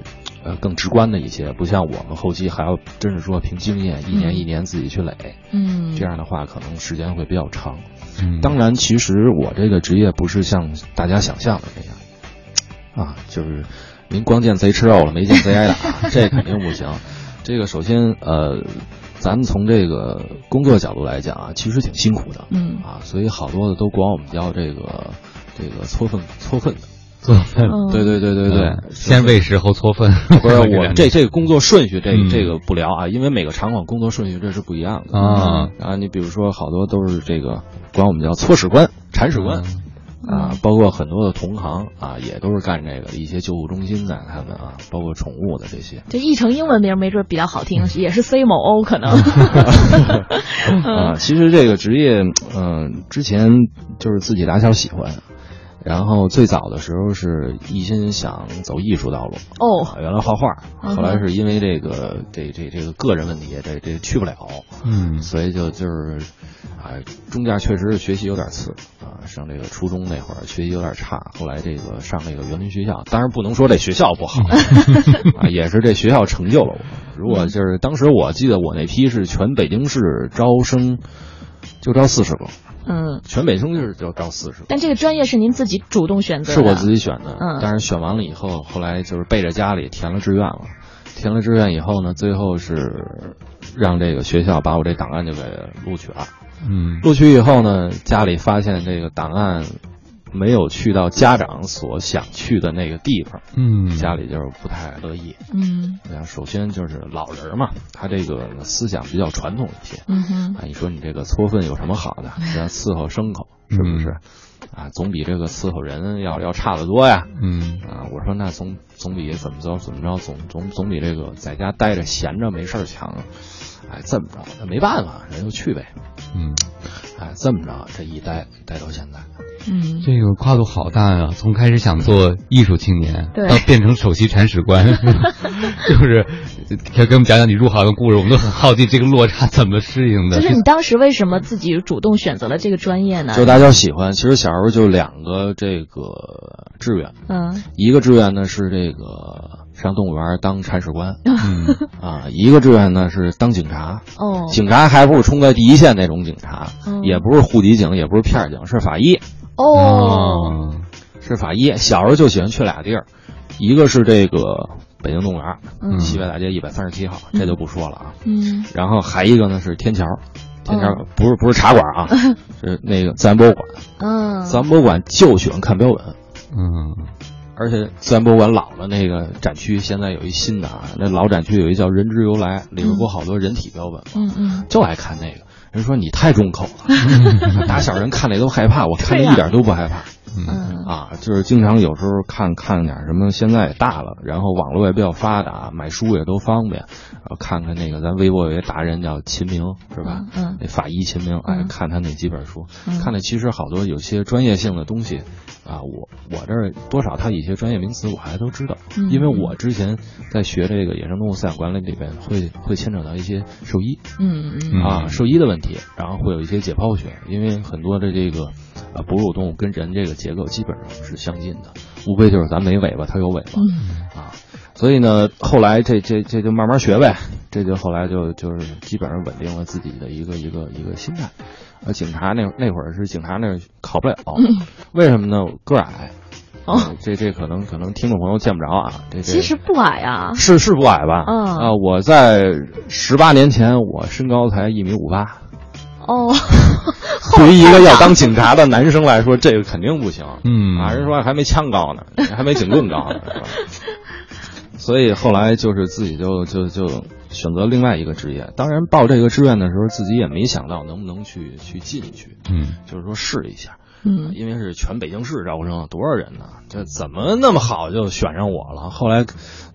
呃更直观的一些，不像我们后期还要真是说凭经验，一年一年自己去垒，嗯，这样的话可能时间会比较长。嗯当然，其实我这个职业不是像大家想象的那样，啊，就是您光见贼吃肉了，没见贼挨打，<laughs> 这肯定不行。这个首先，呃，咱们从这个工作角度来讲啊，其实挺辛苦的，嗯啊，所以好多的都管我们叫这个这个搓粪搓粪的，做饭，嗯对对对对对嗯，先喂食后搓粪，不是 <laughs> 我这这个工作顺序，这嗯这个不聊啊，因为每个场馆工作顺序这是不一样的啊啊。你比如说，好多都是这个管我们叫搓屎官、铲屎官，啊，包括很多的同行啊，也都是干这个的，一些救护中心的他们啊，包括宠物的这些。这译成英文名没准比较好听，<laughs> 也是 C 某 O 可能。<laughs> <laughs> 啊，其实这个职业，嗯，之前就是自己打小喜欢。然后最早的时候是一心想走艺术道路。哦，原来画画，后来是因为这个这这这个个人问题，这这去不了，嗯，所以就就是，啊，中间确实是学习有点次啊，上这个初中那会儿学习有点差，后来这个上那个园林学校，当然不能说这学校不好 <laughs> 啊，也是这学校成就了我。如果就是当时我记得我那批是全北京市招生就招四十个。嗯，全北京就是就招四十个，但这个专业是您自己主动选择的，是我自己选的。嗯，但是选完了以后，后来就是背着家里填了志愿了，填了志愿以后呢，最后是让这个学校把我这档案就给录取了。嗯，录取以后呢，家里发现这个档案。没有去到家长所想去的那个地方，嗯，家里就是不太乐意，嗯，首先就是老人嘛，他这个思想比较传统一些，嗯哼，啊，你说你这个搓粪有什么好的？要伺候牲口，是不是？啊，总比这个伺候人要要差得多呀，嗯，啊，我说那总总比怎么着怎么着，总总总比这个在家待着闲着没事强，哎，这么着，那没办法，人就去呗，嗯，哎，这么着，这一待待到现在。嗯，这个跨度好大啊！从开始想做艺术青年，到变成首席铲屎官，<laughs> 就是，可以给我们讲讲你入行的故事。我们都很好奇这个落差怎么适应的。就是你当时为什么自己主动选择了这个专业呢？就大家喜欢。其实小时候就两个这个志愿，嗯，一个志愿呢是这个上动物园当铲屎官，嗯 <laughs> 啊，一个志愿呢是当警察。哦，警察还不是冲在第一线那种警察，也不是户籍警，也不是片警，是法医。哦，是法医。小时候就喜欢去俩地儿，一个是这个北京动物园，西北大街一百三十七号，这就不说了啊。嗯。然后还一个呢是天桥，天桥不是不是茶馆啊，<laughs> 是那个自然博物馆。嗯。自然博物馆就喜欢看标本。嗯。而且自然博物馆老的那个展区现在有一新的啊，那老展区有一叫“人之由来”，里边不好多人体标本吗？嗯嗯。就爱看那个。人说你太重口了，<laughs> 打小人看那都害怕，我看着一点都不害怕。嗯啊，就是经常有时候看看点什么，现在也大了，然后网络也比较发达，买书也都方便，然后看看那个咱微博有一个达人叫秦明，是吧？嗯，那法医秦明，哎，看他那几本书，看的其实好多有些专业性的东西。啊，我我这儿多少他一些专业名词我还都知道，因为我之前在学这个野生动物饲养管理里边会会牵扯到一些兽医，嗯嗯啊兽医的问题，然后会有一些解剖学，因为很多的这个啊哺乳动物跟人这个结构基本上是相近的，无非就是咱没尾巴，它有尾巴，啊，所以呢后来这这这就慢慢学呗，这就后来就就是基本上稳定了自己的一个一个一个心态。呃，警察那那会儿是警察那考不了，<laughs> 为什么呢？个矮。哦，这这可能可能听众朋友见不着啊。这这其实不矮啊，是是不矮吧？嗯啊，我在十八年前我身高才一米五八。哦，对于一个要当警察的男生来说，这个肯定不行。嗯啊，人说还没枪高呢，还没警棍高呢，是吧？<laughs> 所以后来就是自己就就就选择另外一个职业。当然报这个志愿的时候，自己也没想到能不能去去进去。嗯，就是说试一下。嗯，因为是全北京市招生，多少人呢？这怎么那么好就选上我了？后来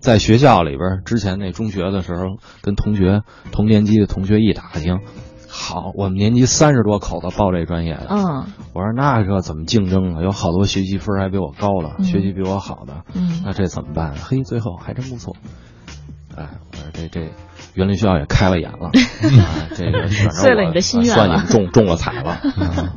在学校里边，之前那中学的时候，跟同学同年级的同学一打听，好，我们年级三十多口子报这专业的。嗯，我说那这怎么竞争啊？有好多学习分还比我高的，学习比我好的。嗯，那这怎么办？嘿，最后还真不错。哎，我说这这园林学校也开了眼了，<laughs> 啊这个碎了你的心愿算你们中中了彩了。<laughs>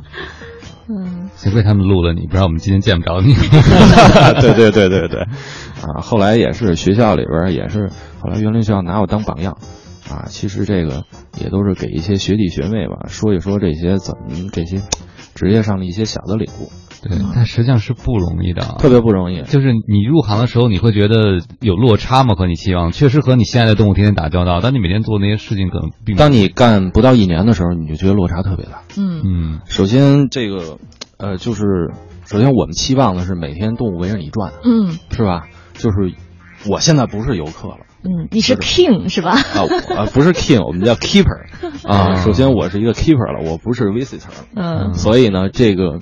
嗯，幸亏他们录了你，不然我们今天见不着你。<laughs> 对对对对对，啊，后来也是学校里边也是，后来园林学校拿我当榜样，啊，其实这个也都是给一些学弟学妹吧说一说这些怎么这些职业上的一些小的领悟。对，但实际上是不容易的，特别不容易。就是你入行的时候，你会觉得有落差吗？和你期望，确实和你心爱的动物天天打交道，但你每天做那些事情，可能并当你干不到一年的时候，你就觉得落差特别大。嗯嗯，首先这个，呃，就是首先我们期望的是每天动物围着你转，嗯，是吧？就是我现在不是游客了，嗯，你是 king 是吧？啊啊，不是 king，我们叫 keeper 啊。首先我是一个 keeper 了，我不是 visitor，嗯，所以呢，这个。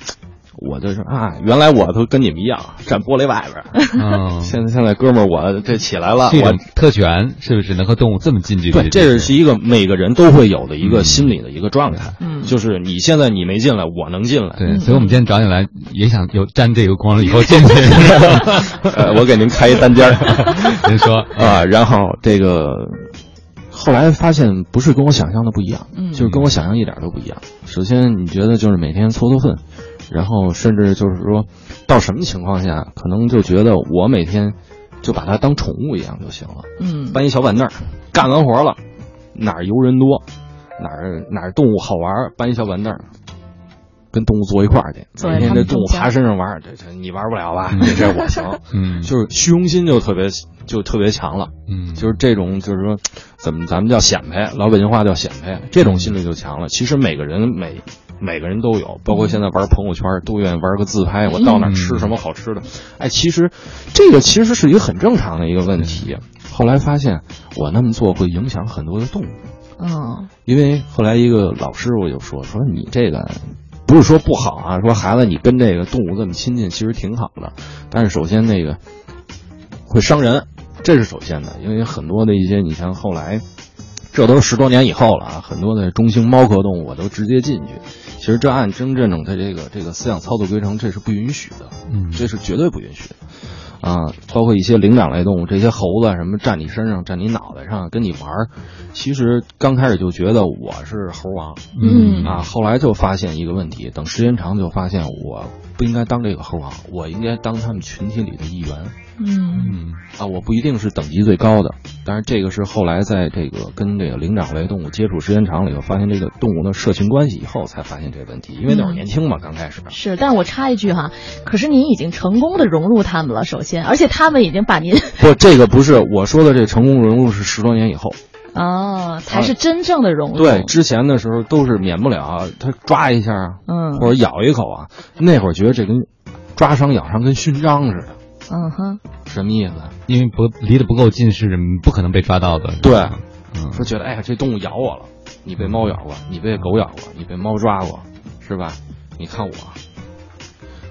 我就说啊，原来我都跟你们一样站玻璃外边儿。<laughs> 现在现在哥们儿，我这起来了，我特权是不是能和动物这么近距离？对，这是一个每个人都会有的一个心理的一个状态。嗯，就是你现在你没进来，我能进来。对，所以我们今天找你来也想有沾这个光了，以后进去。<laughs> 我给您开一单间 <laughs> 您说啊，然后这个。后来发现不是跟我想象的不一样，嗯，就是跟我想象一点都不一样。首先，你觉得就是每天搓搓粪，然后甚至就是说，到什么情况下，可能就觉得我每天就把它当宠物一样就行了，嗯，搬一小板凳，干完活了，哪儿游人多，哪儿哪儿动物好玩，搬一小板凳。跟动物坐一块儿去，每天这动物爬身上玩，这这你玩不了吧？这这我行，<laughs> 嗯，就是虚荣心就特别就特别强了，嗯，就是这种就是说，怎么咱们叫显摆，老北京话叫显摆，这种心理就强了。其实每个人每每个人都有，包括现在玩朋友圈都愿意玩个自拍，我到哪吃什么好吃的，哎，其实这个其实是一个很正常的一个问题。后来发现我那么做会影响很多的动物，嗯，因为后来一个老师我就说说你这个。不是说不好啊，说孩子你跟这个动物这么亲近，其实挺好的。但是首先那个会伤人，这是首先的。因为很多的一些，你像后来，这都是十多年以后了啊，很多的中型猫科动物我都直接进去。其实这按真正的这个这个思想操作规程，这是不允许的，嗯，这是绝对不允许的。啊，包括一些灵长类动物，这些猴子什么站你身上、站你脑袋上跟你玩儿，其实刚开始就觉得我是猴王，嗯啊，后来就发现一个问题，等时间长就发现我不应该当这个猴王，我应该当他们群体里的一员。嗯啊，我不一定是等级最高的，但是这个是后来在这个跟这个灵长类动物接触时间长了以后，发现这个动物的社群关系以后，才发现这个问题。因为那会儿年轻嘛，刚开始是。但是我插一句哈，可是您已经成功的融入他们了，首先，而且他们已经把您 <laughs> 不，这个不是我说的，这成功融入是十多年以后哦，才是真正的融入。对，之前的时候都是免不了他抓一下啊，嗯，或者咬一口啊，那会儿觉得这跟抓伤咬伤跟勋章似的。嗯哼，什么意思？因为不离得不够近，是不可能被抓到的。对，嗯，说觉得哎呀，这动物咬我了，你被猫咬过，你被狗咬过，你被猫抓过，是吧？你看我，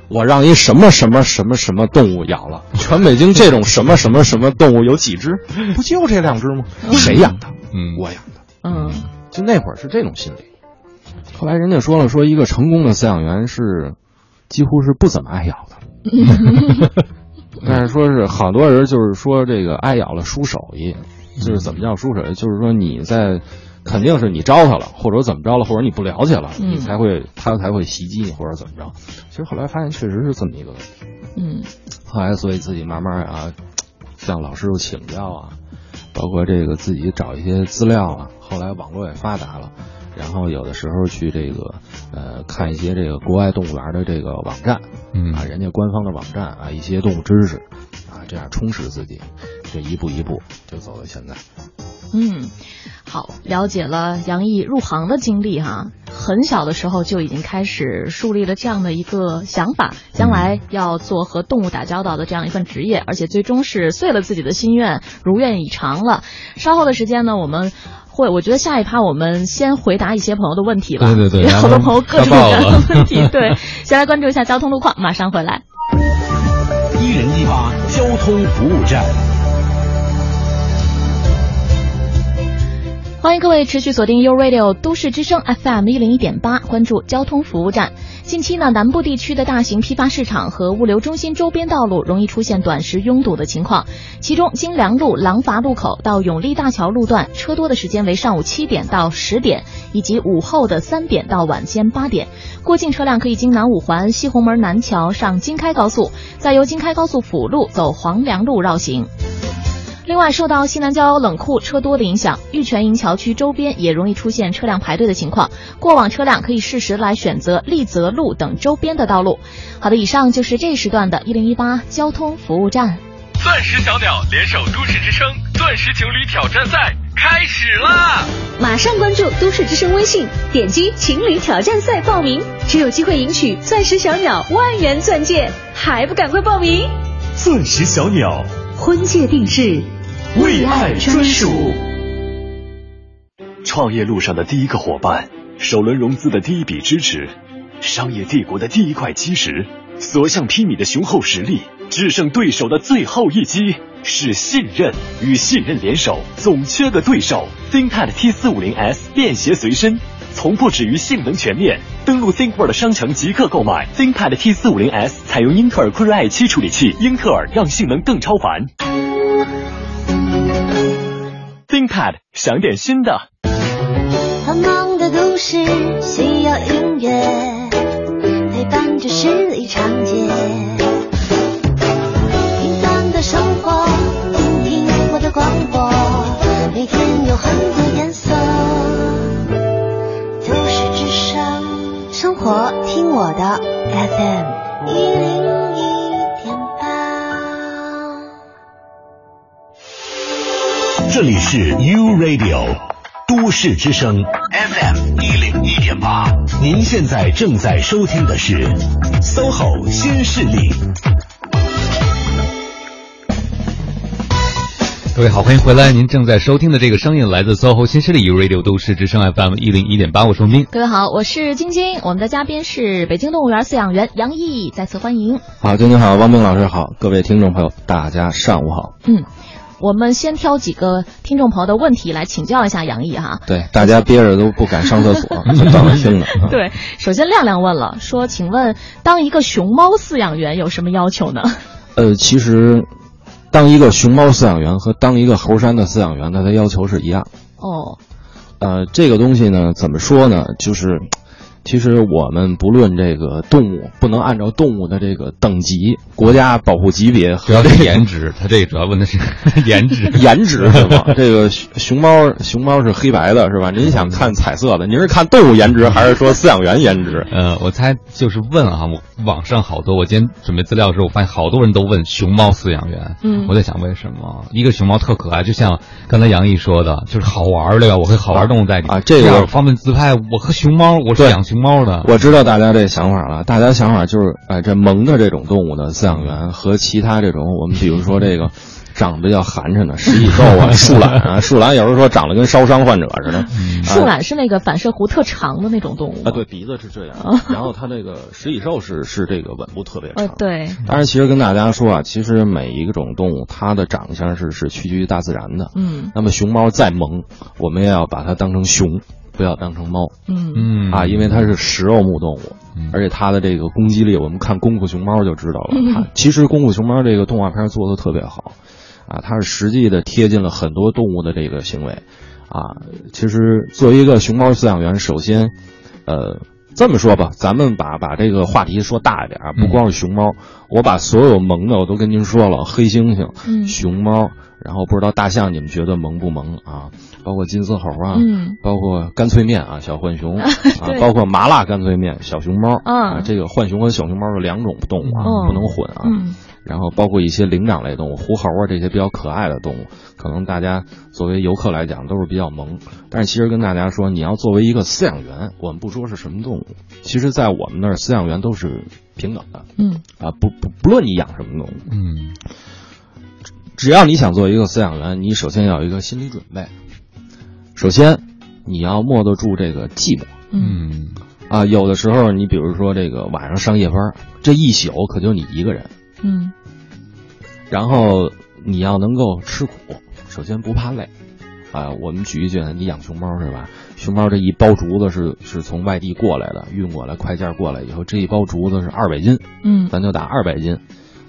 我让一什么什么什么什么动物咬了，<laughs> 全北京这种什么什么什么动物有几只？不就这两只吗？谁养的？嗯，我养的。嗯，就那会儿是这种心理。后来人家说了，说一个成功的饲养员是几乎是不怎么爱咬的。<laughs> 但是说是好多人就是说这个挨咬了输手艺，就是怎么叫输手艺？就是说你在肯定是你招他了，或者怎么着了，或者你不了解了，你才会他才会袭击你或者怎么着。其实后来发现确实是这么一个问题。嗯，后来所以自己慢慢啊，向老师傅请教啊，包括这个自己找一些资料啊。后来网络也发达了。然后有的时候去这个，呃，看一些这个国外动物园的这个网站，嗯啊，人家官方的网站啊，一些动物知识，啊，这样充实自己，这一步一步就走到现在。嗯，好，了解了杨毅入行的经历哈，很小的时候就已经开始树立了这样的一个想法，将来要做和动物打交道的这样一份职业，而且最终是遂了自己的心愿，如愿以偿了。稍后的时间呢，我们。会，我觉得下一趴我们先回答一些朋友的问题吧。对对对，好多朋友各种各样的问题。对，先来关注一下交通路况，马上回来。一零一八交通服务站。欢迎各位持续锁定 u Radio 都市之声 FM 一零一点八，关注交通服务站。近期呢，南部地区的大型批发市场和物流中心周边道路容易出现短时拥堵的情况，其中京良路廊坊路口到永利大桥路段车多的时间为上午七点到十点，以及午后的三点到晚间八点。过境车辆可以经南五环西红门南桥上京开高速，再由京开高速辅路走黄梁路绕行。另外，受到西南郊冷库车多的影响，玉泉营桥区周边也容易出现车辆排队的情况。过往车辆可以适时来选择丽泽路等周边的道路。好的，以上就是这时段的一零一八交通服务站。钻石小鸟联手都市之声钻石情侣挑战赛开始啦！马上关注都市之声微信，点击情侣挑战赛报名，就有机会赢取钻石小鸟万元钻戒，还不赶快报名？钻石小鸟婚戒定制。为爱专属。创业路上的第一个伙伴，首轮融资的第一笔支持，商业帝国的第一块基石，所向披靡的雄厚实力，制胜对手的最后一击是信任，与信任联手，总缺个对手。ThinkPad T 四五零 S 便携随身，从不止于性能全面。登录 ThinkPad 商城即刻购买 ThinkPad T 四五零 S，采用英特尔酷睿 i 七处理器，英特尔让性能更超凡。Pad，想点新的。繁忙的都市需要音乐陪伴着十里长街，平淡的生活，听听我的广播，每天有很多颜色。都市之声，生活听我的 FM 一零这里是 U Radio 都市之声 FM 一零一点八，您现在正在收听的是 SOHO 新势力。各位好，欢迎回来！您正在收听的这个声音来自 SOHO 新势力 U Radio 都市之声 FM 一零一点八，我是文斌。各位好，我是晶晶，我们的嘉宾是北京动物园饲养员杨毅，再次欢迎。好，晶晶好，汪冰老师好，各位听众朋友，大家上午好。嗯，我们先挑几个听众朋友的问题来请教一下杨毅哈。对，大家憋着都不敢上厕所，<laughs> 就当着听的。啊对，首先亮亮问了，说，请问当一个熊猫饲养员有什么要求呢？呃，其实，当一个熊猫饲养员和当一个猴山的饲养员，它的要求是一样。哦，呃，这个东西呢，怎么说呢？就是，其实我们不论这个动物，不能按照动物的这个等级、国家保护级别主要是颜值，他这个主要问的是 <laughs> 颜值，颜值 <laughs> 是吗？这个熊熊猫，熊猫是黑白的，是吧？您想看彩色的，您是看动物颜值，还是说饲养员颜值？呃，我猜就是问啊，我网上好多，我今天准备资料的时候，我发现好多人都问熊猫饲养员。嗯我在想为什么一个熊猫特可爱，就像刚才杨毅说的，就是好玩儿对吧？我会好玩动物在一起啊这个样方便自拍。我和熊猫，我是养熊猫的。我知道大家这想法了，大家想法就是，哎，这萌的这种动物的饲养员和其他这种，我们比如说这个长得比较寒碜的食蚁兽啊、<laughs> 树懒啊，树懒有时候说长得跟烧伤患者似的，树懒是那个反射弧特长的那种动物。啊，对，鼻子是这样，<laughs> 然后它这个食蚁兽是是这个吻部特别长。呃，对，当然，其实跟大家说啊，其实每一种动物它的长相是是屈居于大自然的。嗯。那么熊猫再萌，我们也要把它当成熊，不要当成猫。嗯嗯啊，因为它是食肉目动物，嗯而且它的这个攻击力，我们看《功夫熊猫》就知道了。其实《功夫熊猫》这个动画片做的特别好，啊，它是实际的贴近了很多动物的这个行为，啊，其实作为一个熊猫饲养员，首先，呃。这么说吧，咱们把把这个话题说大一点啊，不光是熊猫，我把所有萌的我都跟您说了，黑猩猩、嗯熊猫，然后不知道大象你们觉得萌不萌啊？包括金丝猴啊，嗯包括干脆面啊，小浣熊 <laughs> 啊，包括麻辣干脆面，小熊猫啊啊，这个浣熊和小熊猫是两种动物啊，哦不能混啊。嗯然后包括一些灵长类动物，狐猴啊这些比较可爱的动物，可能大家作为游客来讲都是比较萌。但是其实跟大家说，你要作为一个饲养员，我们不说是什么动物，其实在我们那儿饲养员都是平等的嗯啊，不不不论你养什么动物，嗯只要你想做一个饲养员，你首先要有一个心理准备。首先，你要默得住这个寂寞嗯嗯啊。有的时候，你比如说这个晚上上夜班，这一宿可就你一个人，嗯然后你要能够吃苦，首先不怕累。啊，我们举一句，你养熊猫是吧？熊猫这一包竹子是是从外地过来的，运过来快件过来以后，这一包竹子是二百斤，嗯咱就打二百斤，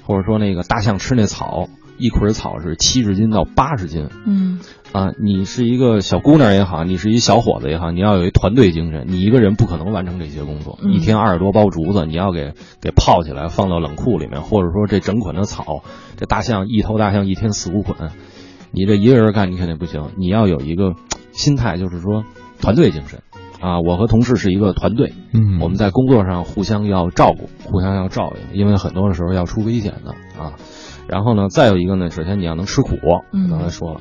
或者说那个大象吃那草，一捆草是七十斤到八十斤，嗯啊，你是一个小姑娘也好，你是一小伙子也好，你要有一团队精神，你一个人不可能完成这些工作。嗯一天二十多包竹子，你要给给泡起来，放到冷库里面，或者说这整捆的草，这大象一头大象一天四五捆，你这一个人干你肯定不行，你要有一个心态，就是说团队精神。啊，我和同事是一个团队，嗯，我们在工作上互相要照顾，互相要照应，因为很多的时候要出危险的啊。然后呢，再有一个呢，首先你要能吃苦，嗯刚才说了，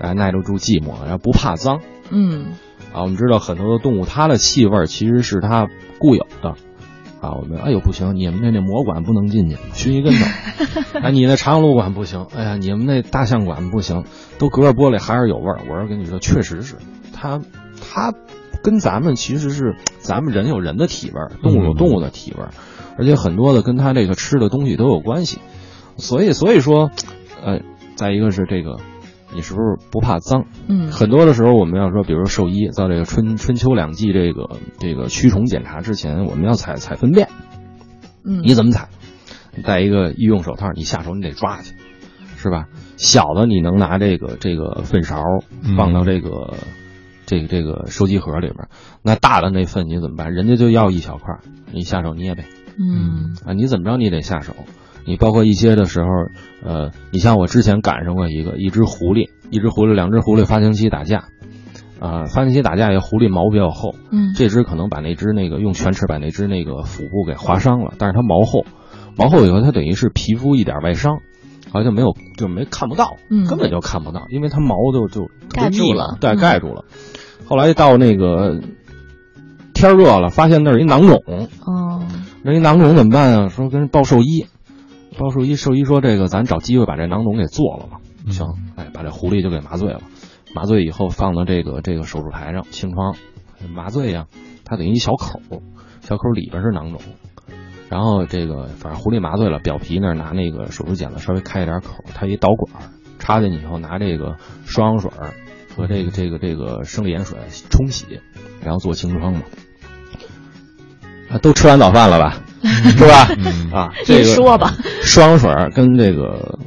哎，耐得住寂寞，然后不怕脏嗯啊。我们知道很多的动物，它的气味其实是它固有的啊。我们哎呦不行，你们那那魔馆不能进去，熏一跟头。哎，<laughs> 你那长鹿馆不行，哎呀，你们那大象馆不行，都隔着玻璃还是有味儿。我说跟你说，确实是它它跟咱们其实是咱们人有人的体味儿，动物有动物的体味儿，而且很多的跟它这个吃的东西都有关系。所以所以说，呃，再一个是这个，你是不是不怕脏？嗯，很多的时候我们要说，比如兽医在这个春春秋两季这个这个驱虫检查之前，我们要采采粪便。嗯，你怎么采？你戴一个医用手套，你下手你得抓去，是吧？小的你能拿这个这个粪勺放到这个、这个这个收集盒里边，那大的那粪你怎么办？人家就要一小块，你下手捏呗。嗯啊，你怎么着你得下手。你包括一些的时候，呃，你像我之前赶上过一个一只狐狸，一只狐狸，两只狐狸发情期打架，啊、发情期打架，也狐狸毛比较厚，嗯这只可能把那只那个用犬齿把那只那个腹部给划伤了，但是它毛厚，毛厚以后它等于是皮肤一点外伤，好像没有就没看不到，嗯根本就看不到，因为它毛就就盖住了对，嗯盖住了。后来到那个天热了，发现那儿一囊肿，哦，那一囊肿怎么办啊？说跟人报兽医，报兽医，兽医说这个咱找机会把这囊肿给做了吧。行，哎，把这狐狸就给麻醉了，麻醉以后放到这个这个手术台上清创，麻醉呀、它等于一小口，小口里边是囊肿。然后这个反正狐狸麻醉了，表皮那儿拿那个手术剪子稍微开一点口，它一导管插进去以后，拿这个双氧水儿和这个这个这个生理盐水冲洗，然后做清创嘛。啊，都吃完早饭了吧？<laughs> 是吧？啊，这个说吧。双氧水跟这个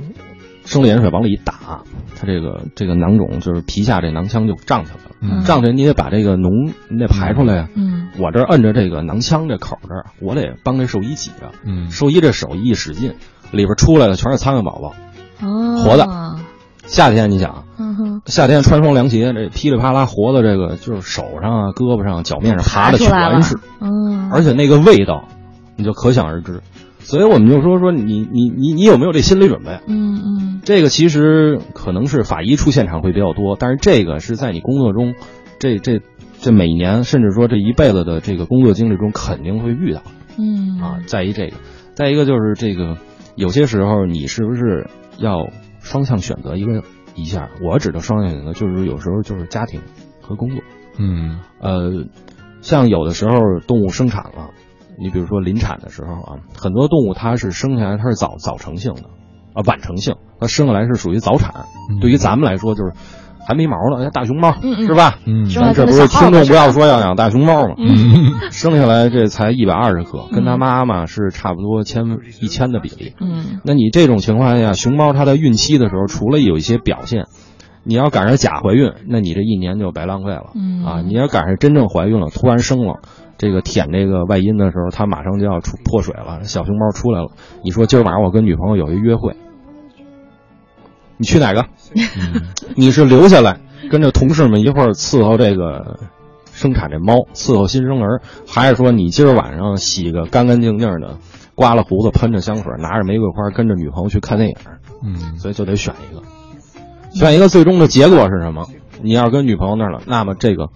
生理盐水往里一打，它这个这个囊肿就是皮下这囊腔就胀起来了。嗯。胀起来你得把这个脓你得排出来呀。嗯。我这儿摁着这个囊腔这口这儿，我得帮这兽医挤着。嗯。兽医这手一使劲，里边出来的全是苍蝇宝宝，哦，活的。夏天你想，嗯，夏天穿双凉鞋，这噼里啪啦活的这个就是手上啊、胳膊上、脚面上爬的全是，嗯，而且那个味道，你就可想而知。所以我们就说说你你你你有没有这心理准备？嗯嗯这个其实可能是法医出现场会比较多，但是这个是在你工作中，这这这每年甚至说这一辈子的这个工作经历中肯定会遇到嗯啊。在于这个，再一个就是这个，有些时候你是不是要双向选择一个一下？我指的双向选择，就是有时候就是家庭和工作。嗯呃，像有的时候动物生产了，你比如说临产的时候啊，很多动物它是生下来它是早早成性的，啊晚成性，它生下来是属于早产。对于咱们来说就是还没毛呢，哎大熊猫、是吧？嗯咱这不是听众不要说要养大熊猫吗？嗯 <laughs> 生下来这才一百二十克，跟它妈妈是差不多千一千的比例。嗯那你这种情况下，熊猫它在孕期的时候，除了有一些表现，你要赶上假怀孕，那你这一年就白浪费了。嗯啊，你要赶上真正怀孕了，突然生了，这个舔这个外阴的时候，它马上就要出破水了，小熊猫出来了。你说今儿晚上我跟女朋友有一约会，你去哪个？你是留下来跟着同事们一块儿伺候这个生产这猫，伺候新生儿，还是说你今儿晚上洗个干干净净的，刮了胡子，喷着香水，拿着玫瑰花，跟着女朋友去看电影？嗯所以就得选一个，选一个最终的结果是什么？你要是跟女朋友那儿了，那么这个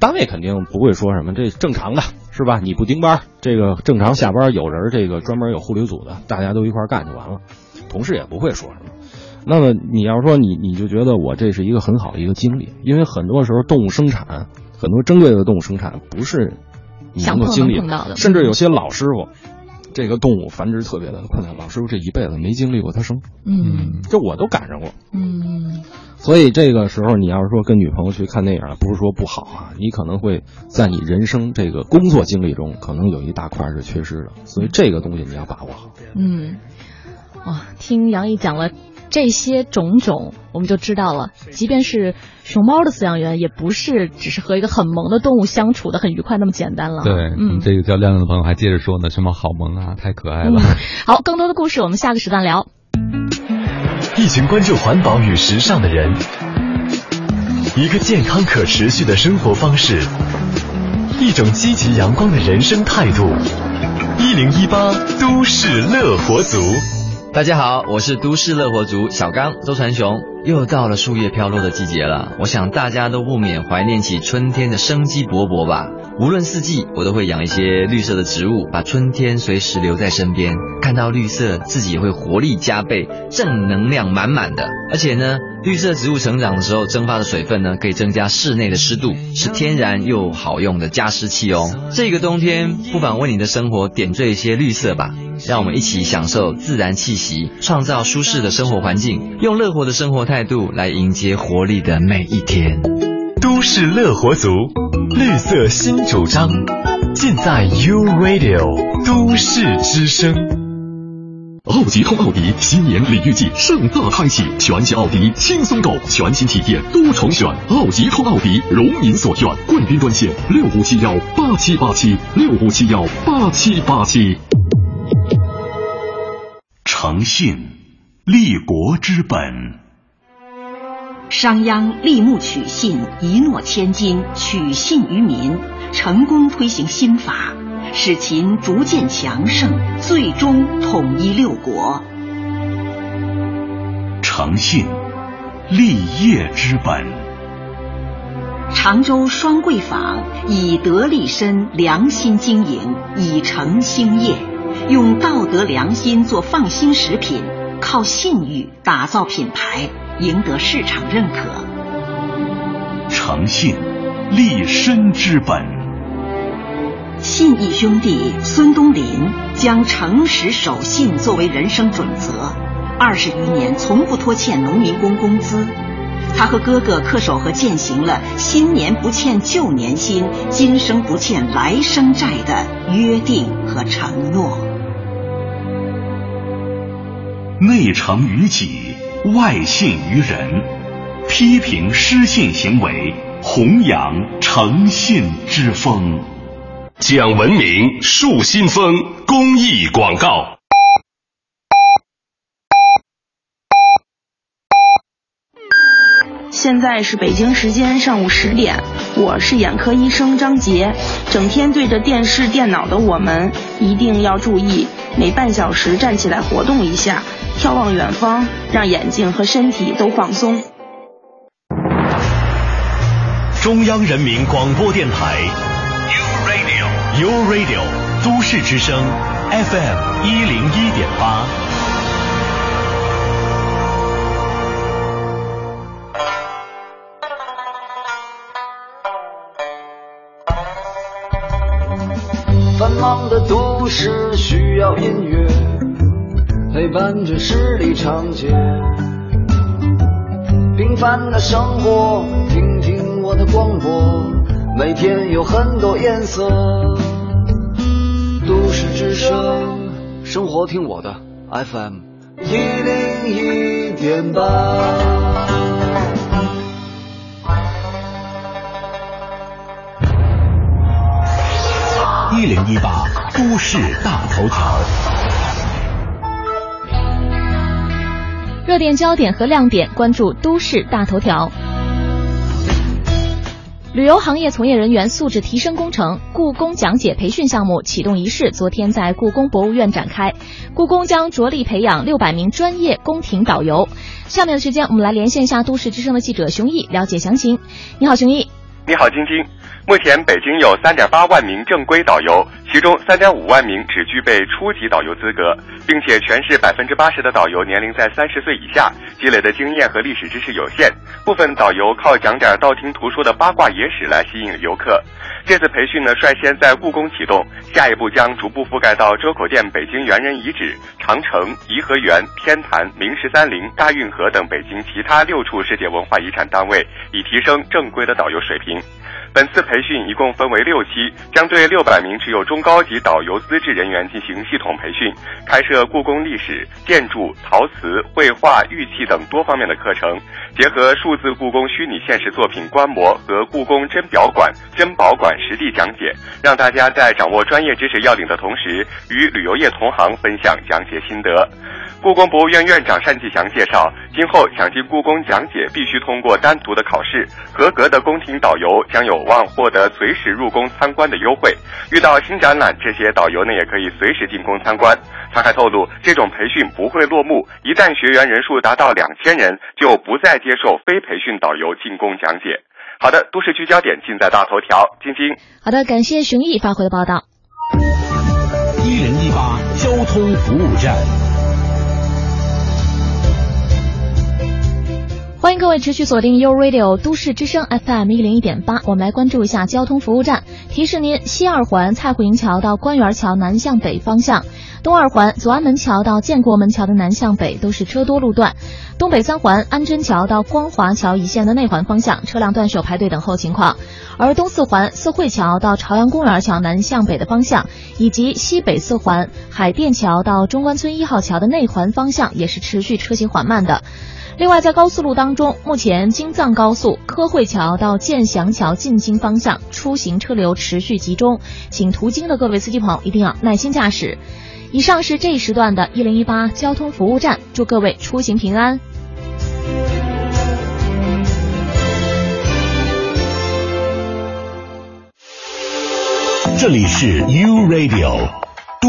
单位肯定不会说什么，这正常的是吧？你不盯班儿，这个正常下班有人这个专门有护理组的，大家都一块儿干就完了，同事也不会说什么。那么你要说你你就觉得我这是一个很好的一个经历，因为很多时候动物生产，很多珍贵的动物生产不是你能够经历想碰能碰到的甚至有些老师傅，这个动物繁殖特别的困难，老师傅这一辈子没经历过它生，嗯这我都赶上过。嗯所以这个时候，你要是说跟女朋友去看电影，不是说不好啊，你可能会在你人生这个工作经历中，可能有一大块是缺失的。所以这个东西你要把握好。嗯，哇，听杨毅讲了。这些种种，我们就知道了。即便是熊猫的饲养员，也不是只是和一个很萌的动物相处的很愉快那么简单了。对，嗯，这个叫亮亮的朋友还接着说呢，熊猫好萌啊，太可爱了。嗯、好，更多的故事我们下个时段聊。一群关注环保与时尚的人，一个健康可持续的生活方式，一种积极阳光的人生态度。一零一八都市乐活族。大家好，我是都市乐活族小刚周传雄。又到了树叶飘落的季节了，我想大家都不免怀念起春天的生机勃勃吧。无论四季，我都会养一些绿色的植物，把春天随时留在身边。看到绿色，自己会活力加倍，正能量满满的。而且呢，绿色植物成长的时候蒸发的水分呢，可以增加室内的湿度，是天然又好用的加湿器哦。这个冬天，不妨为你的生活点缀一些绿色吧，让我们一起享受自然气息，创造舒适的生活环境，用乐活的生活态度来迎接活力的每一天。都市乐活族，绿色新主张，尽在 U Radio 都市之声。奥吉通奥迪新年礼遇季盛大开启，全系奥迪轻松购，全新体验多重选。奥吉通奥迪如您所愿，贵宾专线六五七幺八七八七六五七幺八七八七。诚信，立国之本。商鞅立木取信，一诺千金，取信于民，成功推行新法。使秦逐渐强盛，最终统一六国。诚信，立业之本。常州双桂坊以德立身、良心经营，以诚兴业，用道德良心做放心食品，靠信誉打造品牌，赢得市场认可。诚信，立身之本。信义兄弟孙东林将诚实守信作为人生准则，二十余年从不拖欠农民工工资。他和哥哥恪守和践行了“新年不欠旧年薪，今生不欠来生债”的约定和承诺。内诚于己，外信于人，批评失信行为，弘扬诚信之风。讲文明树新风公益广告。现在是北京时间上午十点，我是眼科医生张杰。整天对着电视、电脑的我们，一定要注意，每半小时站起来活动一下，眺望远方，让眼睛和身体都放松。中央人民广播电台。U Radio 都市之声 FM 一零一点八。繁忙的都市需要音乐陪伴着十里长街，平凡的生活，听听我的广播。每天有很多颜色，都市之声，生活听我的。FM 一零一点八，一零一八都市大头条，热点焦点和亮点，关注都市大头条。旅游行业从业人员素质提升工程故宫讲解培训项目启动仪式昨天在故宫博物院展开，故宫将着力培养六百名专业宫廷导游。下面的时间，我们来连线一下都市之声的记者熊毅，了解详情。你好，熊毅。你好，晶晶。目前，北京有3.8万名正规导游，其中3.5万名只具备初级导游资格，并且全市百分之八十的导游年龄在三十岁以下，积累的经验和历史知识有限。部分导游靠讲点道听途说的八卦野史来吸引游客。这次培训呢，率先在故宫启动，下一步将逐步覆盖到周口店北京猿人遗址、长城、颐和园、天坛、明十三陵、大运河等北京其他六处世界文化遗产单位，以提升正规的导游水平。本次培训一共分为六期，将对六百名持有中高级导游资质人员进行系统培训，开设故宫历史、建筑、陶瓷、绘画、玉器等多方面的课程，结合数字故宫虚拟现实作品观摩和故宫珍表馆、珍宝馆实地讲解，让大家在掌握专业知识要领的同时，与旅游业同行分享讲解心得。故宫博物院院长单霁翔介绍，今后想进故宫讲解必须通过单独的考试，合格的宫廷导游将有有望获得随时入宫参观的优惠。遇到新展览，这些导游呢也可以随时进宫参观。他还透露，这种培训不会落幕，一旦学员人数达到两千人，就不再接受非培训导游进宫讲解。好的，都市聚焦点尽在大头条，晶晶。好的，感谢熊毅发回的报道。一零一八交通服务站。欢迎各位持续锁定 u Radio 都市之声 FM 一零一点八，我们来关注一下交通服务站。提示您：西二环蔡胡营桥到官园桥南向北方向，东二环左安门桥到建国门桥的南向北都是车多路段；东北三环安贞桥到光华桥一线的内环方向车辆断手排队等候情况，而东四环四惠桥到朝阳公园桥南向北的方向，以及西北四环海淀桥到中关村一号桥的内环方向也是持续车行缓慢的。另外，在高速路当中，目前京藏高速科惠桥到建祥桥进京方向出行车流持续集中，请途经的各位司机朋友一定要耐心驾驶。以上是这一时段的一零一八交通服务站，祝各位出行平安。这里是 U Radio。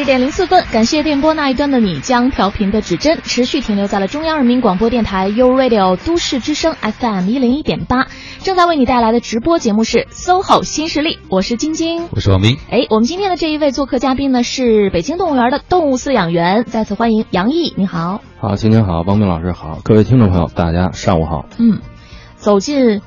十点零四分，感谢电波那一端的你，将调频的指针持续停留在了中央人民广播电台 u Radio 都市之声 FM 一零一点八，正在为你带来的直播节目是 SOHO 新势力，我是晶晶，我是王斌。哎，我们今天的这一位做客嘉宾呢是北京动物园的动物饲养员，再次欢迎杨毅，你好。好，晶晶好，王斌老师好，各位听众朋友，大家上午好。嗯，走进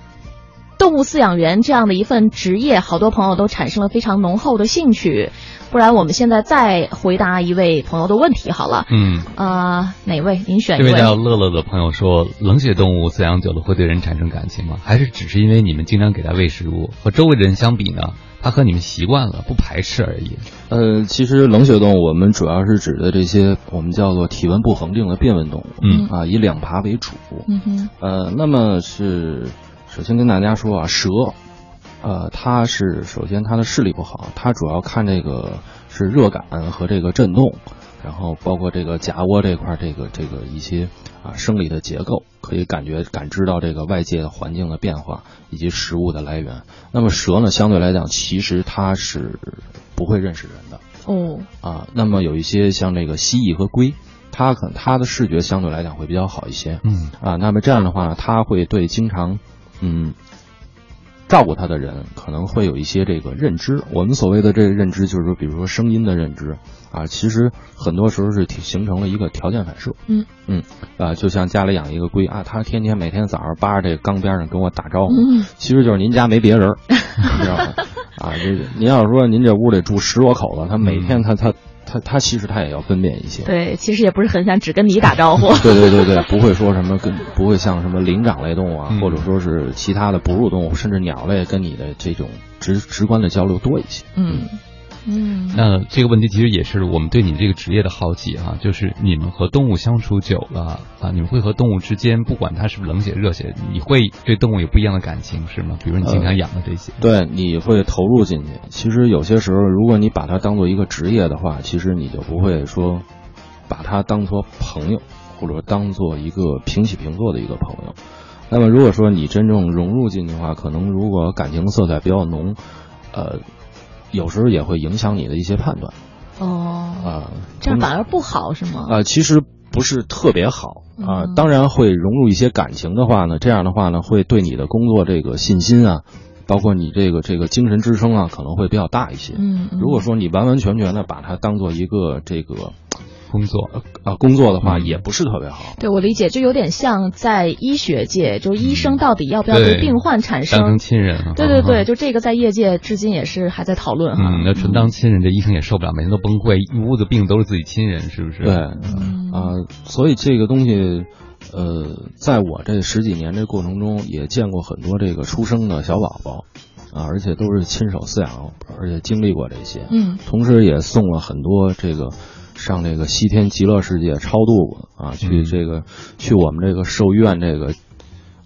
动物饲养员这样的一份职业，好多朋友都产生了非常浓厚的兴趣。不然，我们现在再回答一位朋友的问题好了。嗯，啊，哪位？您选一位。这位叫乐乐的朋友说：“冷血动物饲养久了会对人产生感情吗？还是只是因为你们经常给它喂食物，和周围的人相比呢？它和你们习惯了，不排斥而已。”呃，其实冷血动物我们主要是指的这些我们叫做体温不恒定的变温动物。嗯啊，以两爬为主。嗯哼。呃，那么是首先跟大家说啊，蛇。呃，它是首先它的视力不好，它主要看这个是热感和这个震动，然后包括这个夹窝这块这个这个一些啊生理的结构，可以感觉感知到这个外界的环境的变化以及食物的来源。那么蛇呢，相对来讲，其实它是不会认识人的哦啊。那么有一些像这个蜥蜴和龟，它可能它的视觉相对来讲会比较好一些，嗯啊，那么这样的话呢，它会对经常嗯。照顾他的人可能会有一些这个认知，我们所谓的这个认知就是说，比如说声音的认知啊，其实很多时候是形成了一个条件反射。嗯嗯啊，就像家里养一个龟啊，它天天每天早上扒着这个缸边上跟我打招呼，嗯其实就是您家没别人，<laughs> 你知道吗？啊，这您要是说您这屋里住十多口子，他每天他他。他他其实他也要分辨一些，对，其实也不是很想只跟你打招呼，<laughs> 对对对对，不会说什么跟不会像什么灵长类动物啊，或者说是其他的哺乳动物，甚至鸟类跟你的这种直直观的交流多一些，嗯。嗯，那这个问题其实也是我们对你这个职业的好奇哈，就是你们和动物相处久了啊，你们会和动物之间，不管它是不是冷血热血，你会对动物有不一样的感情是吗？比如你经常养的这些，对，你会投入进去。其实有些时候，如果你把它当做一个职业的话，其实你就不会说把它当做朋友，或者当做一个平起平坐的一个朋友。那么如果说你真正融入进去的话，可能如果感情色彩比较浓，呃。有时候也会影响你的一些判断，哦，啊，这样反而不好是吗？啊，其实不是特别好啊。当然会融入一些感情的话呢，这样的话呢，会对你的工作这个信心啊，包括你这个这个精神支撑啊，可能会比较大一些。嗯，如果说你完完全全的把它当做一个这个。工作啊，工作的话也不是特别好。对我理解，就有点像在医学界，就是医生到底要不要对病患产生当成亲人？对对对，就这个在业界至今也是还在讨论哈。嗯，那纯当亲人，这医生也受不了，每天都崩溃，一屋子病都是自己亲人，是不是？对，啊，所以这个东西，呃，在我这十几年这过程中，也见过很多这个出生的小宝宝，啊，而且都是亲手饲养，而且经历过这些，嗯，同时也送了很多这个。上这个西天极乐世界超度啊，去这个去我们这个兽医院这个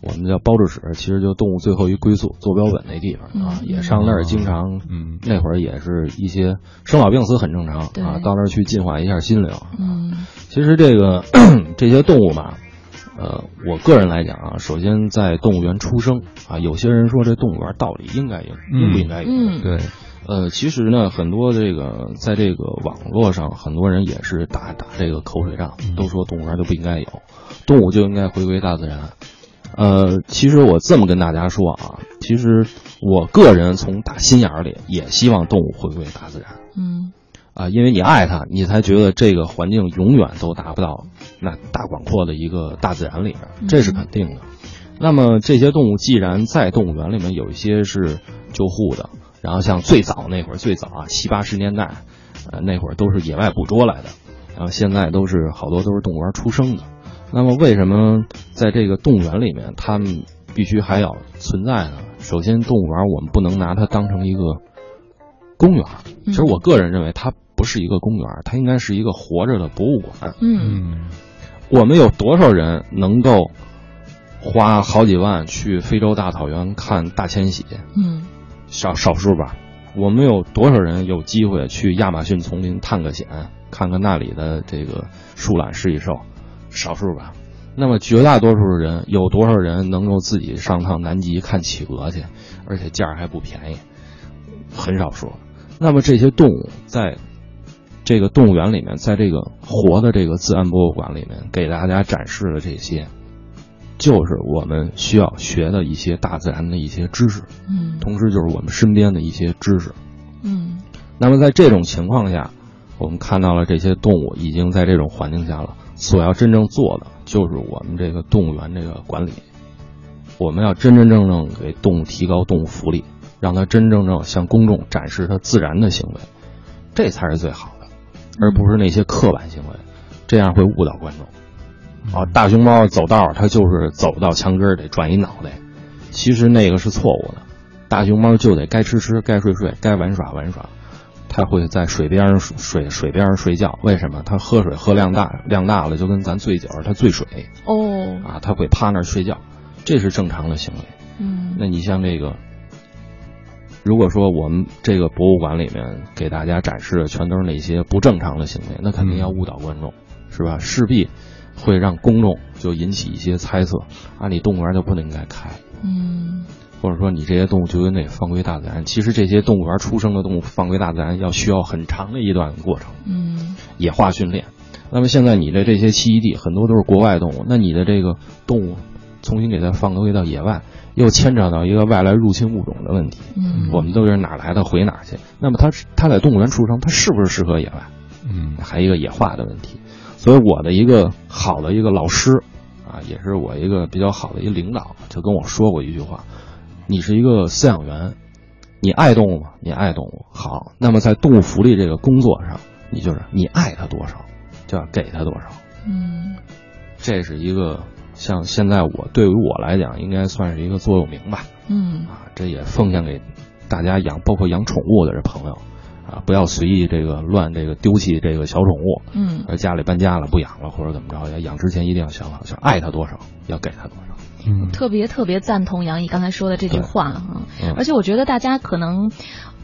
我们叫包治室，其实就动物最后一归宿坐标本那地方啊，也上那儿经常，嗯，那会儿也是一些生老病死很正常啊，到那儿去净化一下心灵。嗯，其实这个 <clears throat> 这些动物吧，呃，我个人来讲啊，首先在动物园出生啊，有些人说这动物园到底应该有，应不应该有？嗯，对。呃，其实呢，很多这个在这个网络上，很多人也是打打这个口水仗，都说动物园就不应该有，动物就应该回归大自然。呃，其实我这么跟大家说啊，其实我个人从打心眼里也希望动物回归大自然。嗯，啊，因为你爱它，你才觉得这个环境永远都达不到那大广阔的一个大自然里边，这是肯定的。那么这些动物既然在动物园里面有一些是救护的。然后像最早那会儿，最早啊七八十年代，呃那会儿都是野外捕捉来的，然后现在都是好多都是动物园出生的。那么为什么在这个动物园里面，它们必须还要存在呢？首先，动物园我们不能拿它当成一个公园。其实我个人认为，它不是一个公园，它应该是一个活着的博物馆。嗯，我们有多少人能够花好几万去非洲大草原看大迁徙？嗯。少少数吧，我们有多少人有机会去亚马逊丛林探个险，看看那里的这个树懒食蚁兽？少数吧。那么绝大多数的人有多少人能够自己上趟南极看企鹅去，而且价还不便宜？很少数。那么这些动物在这个动物园里面，在这个活的这个自然博物馆里面，给大家展示了这些。就是我们需要学的一些大自然的一些知识，嗯，同时就是我们身边的一些知识，嗯。那么在这种情况下，我们看到了这些动物已经在这种环境下了，所要真正做的就是我们这个动物园这个管理，我们要真真正正给动物提高动物福利，让它真正正向公众展示它自然的行为，这才是最好的，而不是那些刻板行为，这样会误导观众。啊，大熊猫走道，它就是走到墙根得转一脑袋，其实那个是错误的。大熊猫就得该吃吃，该睡睡，该玩耍玩耍。它会在水边上水水边上睡觉，为什么？它喝水喝量大量大了，就跟咱醉酒，它醉水。哦，啊，它会趴那儿睡觉，这是正常的行为。嗯，那你像这个，如果说我们这个博物馆里面给大家展示的全都是那些不正常的行为，那肯定要误导观众，是吧？势必。会让公众就引起一些猜测，啊，你动物园就不能应该开，嗯，或者说你这些动物就应该放归大自然。其实这些动物园出生的动物放归大自然要需要很长的一段过程，嗯，野化训练。那么现在你的这些栖息地很多都是国外动物，那你的这个动物重新给它放归到野外，又牵扯到一个外来入侵物种的问题。嗯，我们都是哪来的回哪去。那么它它在动物园出生，它是不是适合野外？嗯，还一个野化的问题。所以我的一个好的一个老师，啊，也是我一个比较好的一个领导，就跟我说过一句话：，你是一个饲养员，你爱动物吗？你爱动物，好，那么在动物福利这个工作上，你就是你爱它多少，就要给它多少。嗯，这是一个像现在我对于我来讲，应该算是一个座右铭吧。嗯，啊，这也奉献给大家养，包括养宠物的这朋友。啊，不要随意这个乱这个丢弃这个小宠物，嗯，而家里搬家了不养了或者怎么着，要养之前一定要想好，想爱它多少，要给它多少。嗯，特别特别赞同杨毅刚才说的这句话啊，而且我觉得大家可能。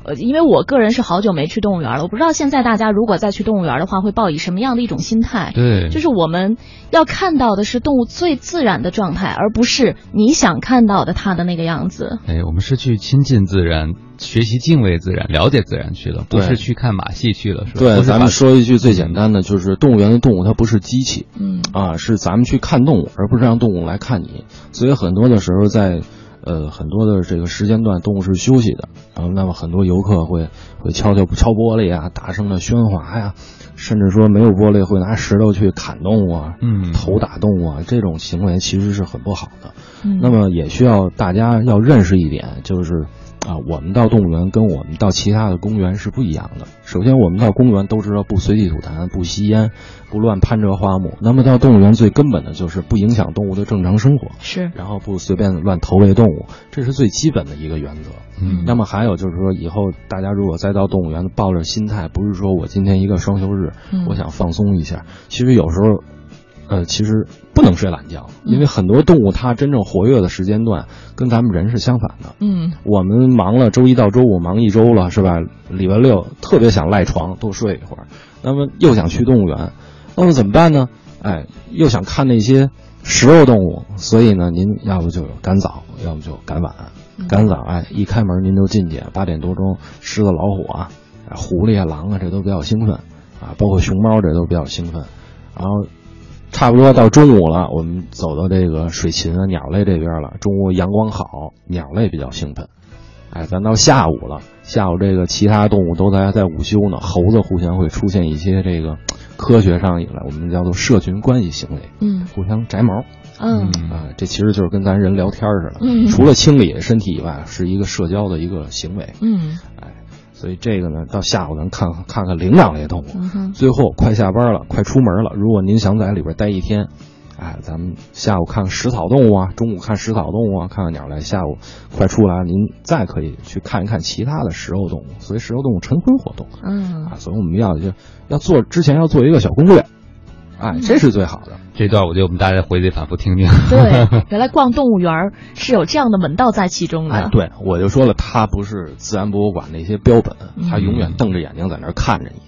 呃，因为我个人是好久没去动物园了，我不知道现在大家如果再去动物园的话，会抱以什么样的一种心态？对，就是我们要看到的是动物最自然的状态，而不是你想看到的它的那个样子。哎，我们是去亲近自然、学习敬畏自然、了解自然去了，不是去看马戏去了，是吧？对，咱们说一句最简单的，就是动物园的动物它不是机器，嗯，啊，是咱们去看动物，而不是让动物来看你。所以很多的时候在。呃，很多的这个时间段，动物是休息的，然后那么很多游客会会敲敲敲玻璃啊，大声的喧哗呀，甚至说没有玻璃会拿石头去砍动物啊，嗯，头打动物啊，这种行为其实是很不好的。嗯，那么也需要大家要认识一点，就是啊，我们到动物园跟我们到其他的公园是不一样的。首先，我们到公园都知道不随地吐痰，不吸烟。不乱攀折花木，那么到动物园最根本的就是不影响动物的正常生活，是，然后不随便乱投喂动物，这是最基本的一个原则。嗯，那么还有就是说，以后大家如果再到动物园，抱着心态，不是说我今天一个双休日，我想放松一下，其实有时候，呃，其实不能睡懒觉，因为很多动物它真正活跃的时间段跟咱们人是相反的。嗯，我们忙了周一到周五忙一周了，是吧？礼拜六特别想赖床多睡一会儿，那么又想去动物园。那么怎么办呢？哎，又想看那些食肉动物，所以呢，您要不就赶早，要不就赶晚。赶早哎，一开门您就进去，八点多钟，狮子、老虎啊，狐狸啊、狼啊，这都比较兴奋啊，包括熊猫这都比较兴奋。然后差不多到中午了，我们走到这个水禽啊、鸟类这边了。中午阳光好，鸟类比较兴奋。哎，咱到下午了，下午这个其他动物都在在午休呢，猴子互相会出现一些这个科学上以来我们叫做社群关系行为，嗯，互相摘毛。嗯啊，这其实就是跟咱人聊天似的，嗯除了清理身体以外，是一个社交的一个行为。嗯，哎，所以这个呢，到下午咱看看看看灵长类动物。嗯最后快下班了，快出门了，如果您想在里边待一天，哎，咱们下午看食草动物啊，中午看食草动物啊，看看鸟类，下午快出来，您再可以去看一看其他的食肉动物。所以食肉动物晨昏活动嗯啊，所以我们要就要做之前要做一个小攻略，哎，这是最好的。这段我觉得我们大家回去反复听听。对，<laughs> 原来逛动物园是有这样的门道在其中的。哎，对，我就说了，它不是自然博物馆那些标本，嗯它永远瞪着眼睛在那儿看着你。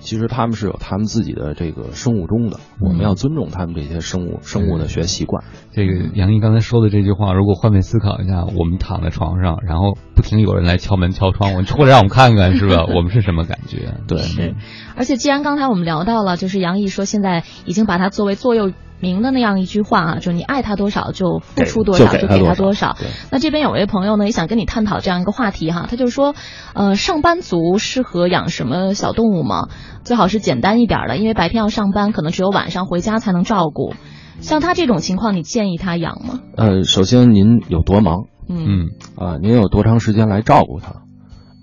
其实他们是有他们自己的这个生物钟的，我们要尊重他们这些生物生物的学习惯。这个杨毅刚才说的这句话，如果换位思考一下，我们躺在床上，然后不停有人来敲门敲窗户，出来让我们看看，是吧？<laughs> 我们是什么感觉？对，是。而且既然刚才我们聊到了，就是杨毅说现在已经把它作为座右铭的那样一句话啊，就是你爱他多少就付出多少，就给他他多多少。那这边有位朋友呢，也想跟你探讨这样一个话题哈，他就说，呃，上班族适合养什么小动物吗？最好是简单一点的，因为白天要上班，可能只有晚上回家才能照顾。像他这种情况，你建议他养吗？呃，首先您有多忙？嗯啊、您有多长时间来照顾它？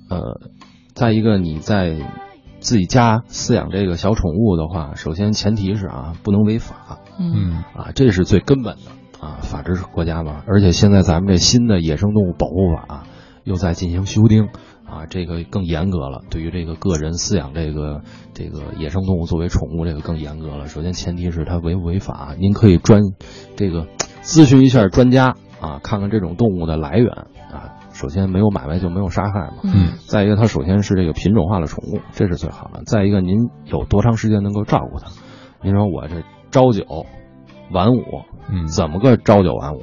呃，再一个你在自己家饲养这个小宠物的话，首先前提是啊，不能违法。嗯啊，这是最根本的啊，法治国家嘛。而且现在咱们这新的野生动物保护法又在进行修订啊，这个更严格了。对于这个个人饲养这个这个野生动物作为宠物，这个更严格了。首先前提是它违不违法，您可以专这个咨询一下专家啊，看看这种动物的来源啊。首先没有买卖就没有杀害嘛。嗯。再一个，它首先是这个品种化的宠物，这是最好的。再一个，您有多长时间能够照顾它？您说我这朝九晚五，嗯，怎么个朝九晚五？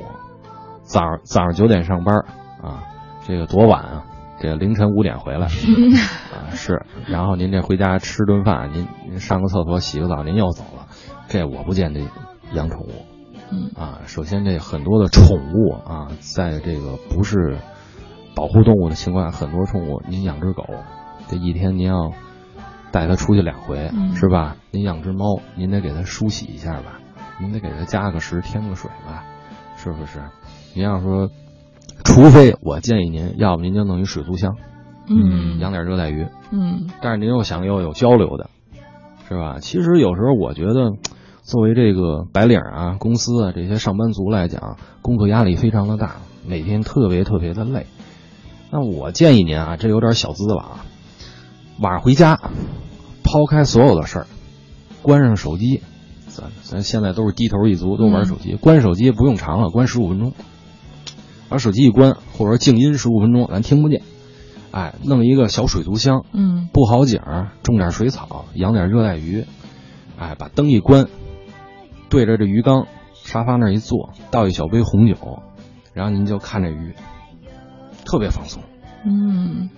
早上早上九点上班啊，这个多晚啊？这个凌晨五点回来 <laughs> 啊，是。然后您这回家吃顿饭，您您上个厕所洗个澡，您又走了，这我不建议养宠物。嗯啊，首先这很多的宠物啊，在这个不是保护动物的情况下，很多宠物，您养只狗，这一天您要带它出去两回，嗯是吧？您养只猫，您得给它梳洗一下吧，您得给它加个食，添个水吧，是不是？您要说，除非我建议您，要不您就弄一水族箱，嗯养点热带鱼，嗯但是您又想要有交流的，是吧？其实有时候我觉得，作为这个白领啊、公司啊这些上班族来讲，工作压力非常的大，每天特别特别的累。那我建议您啊，这有点小资了啊，晚上回家，抛开所有的事儿，关上手机，咱咱现在都是低头一族，都玩手机，关手机不用长了，关十五分钟，把手机一关，或者说静音十五分钟，咱听不见。哎，弄一个小水族箱，嗯。布好景儿，种点水草，养点热带鱼，哎，把灯一关，对着这鱼缸，沙发那儿一坐，倒一小杯红酒，然后您就看这鱼，特别放松。嗯，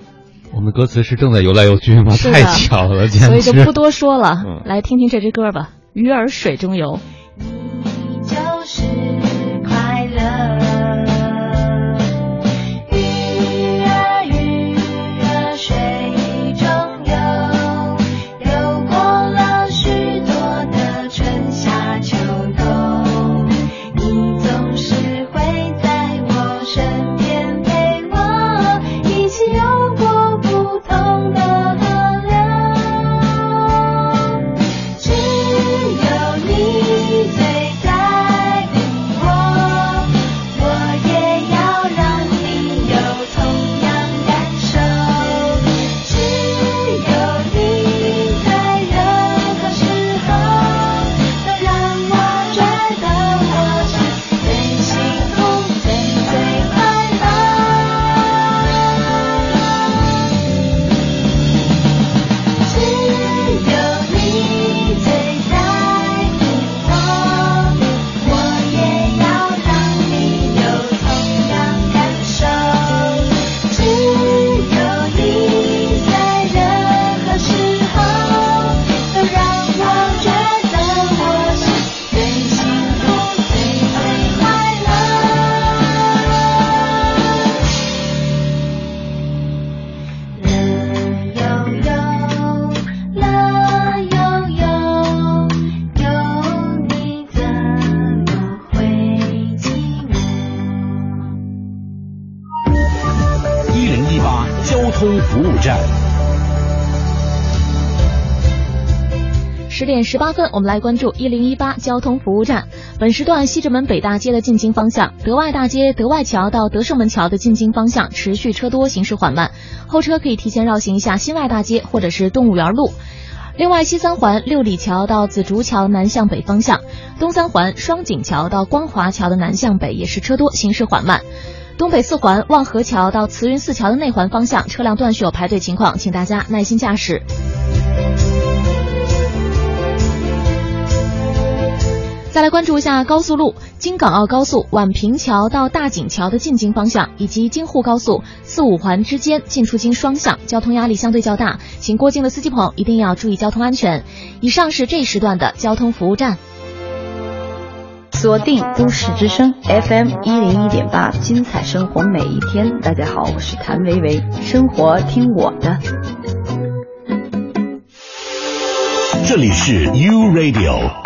我们的歌词是正在游来游去吗？太巧了，简直。所以就不多说了，嗯来听听这支歌吧，《鱼儿水中游》。就是点十八分，我们来关注一零一八交通服务站。本时段西直门北大街的进京方向，德外大街德外桥到德胜门桥的进京方向持续车多，行驶缓慢，后车可以提前绕行一下新外大街或者是动物园路。另外，西三环六里桥到紫竹桥南向北方向，东三环双井桥到光华桥的南向北也是车多，行驶缓慢。东北四环望河桥到慈云寺桥的内环方向车辆断续有排队情况，请大家耐心驾驶。再来关注一下高速路京港澳高速宛平桥到大井桥的进京方向，以及京沪高速四五环之间进出京双向，交通压力相对较大，请过境的司机朋友一定要注意交通安全。以上是这时段的交通服务站。锁定都市之声 FM 一零一点八，精彩生活每一天。大家好，我是谭维维，生活听我的。这里是 U Radio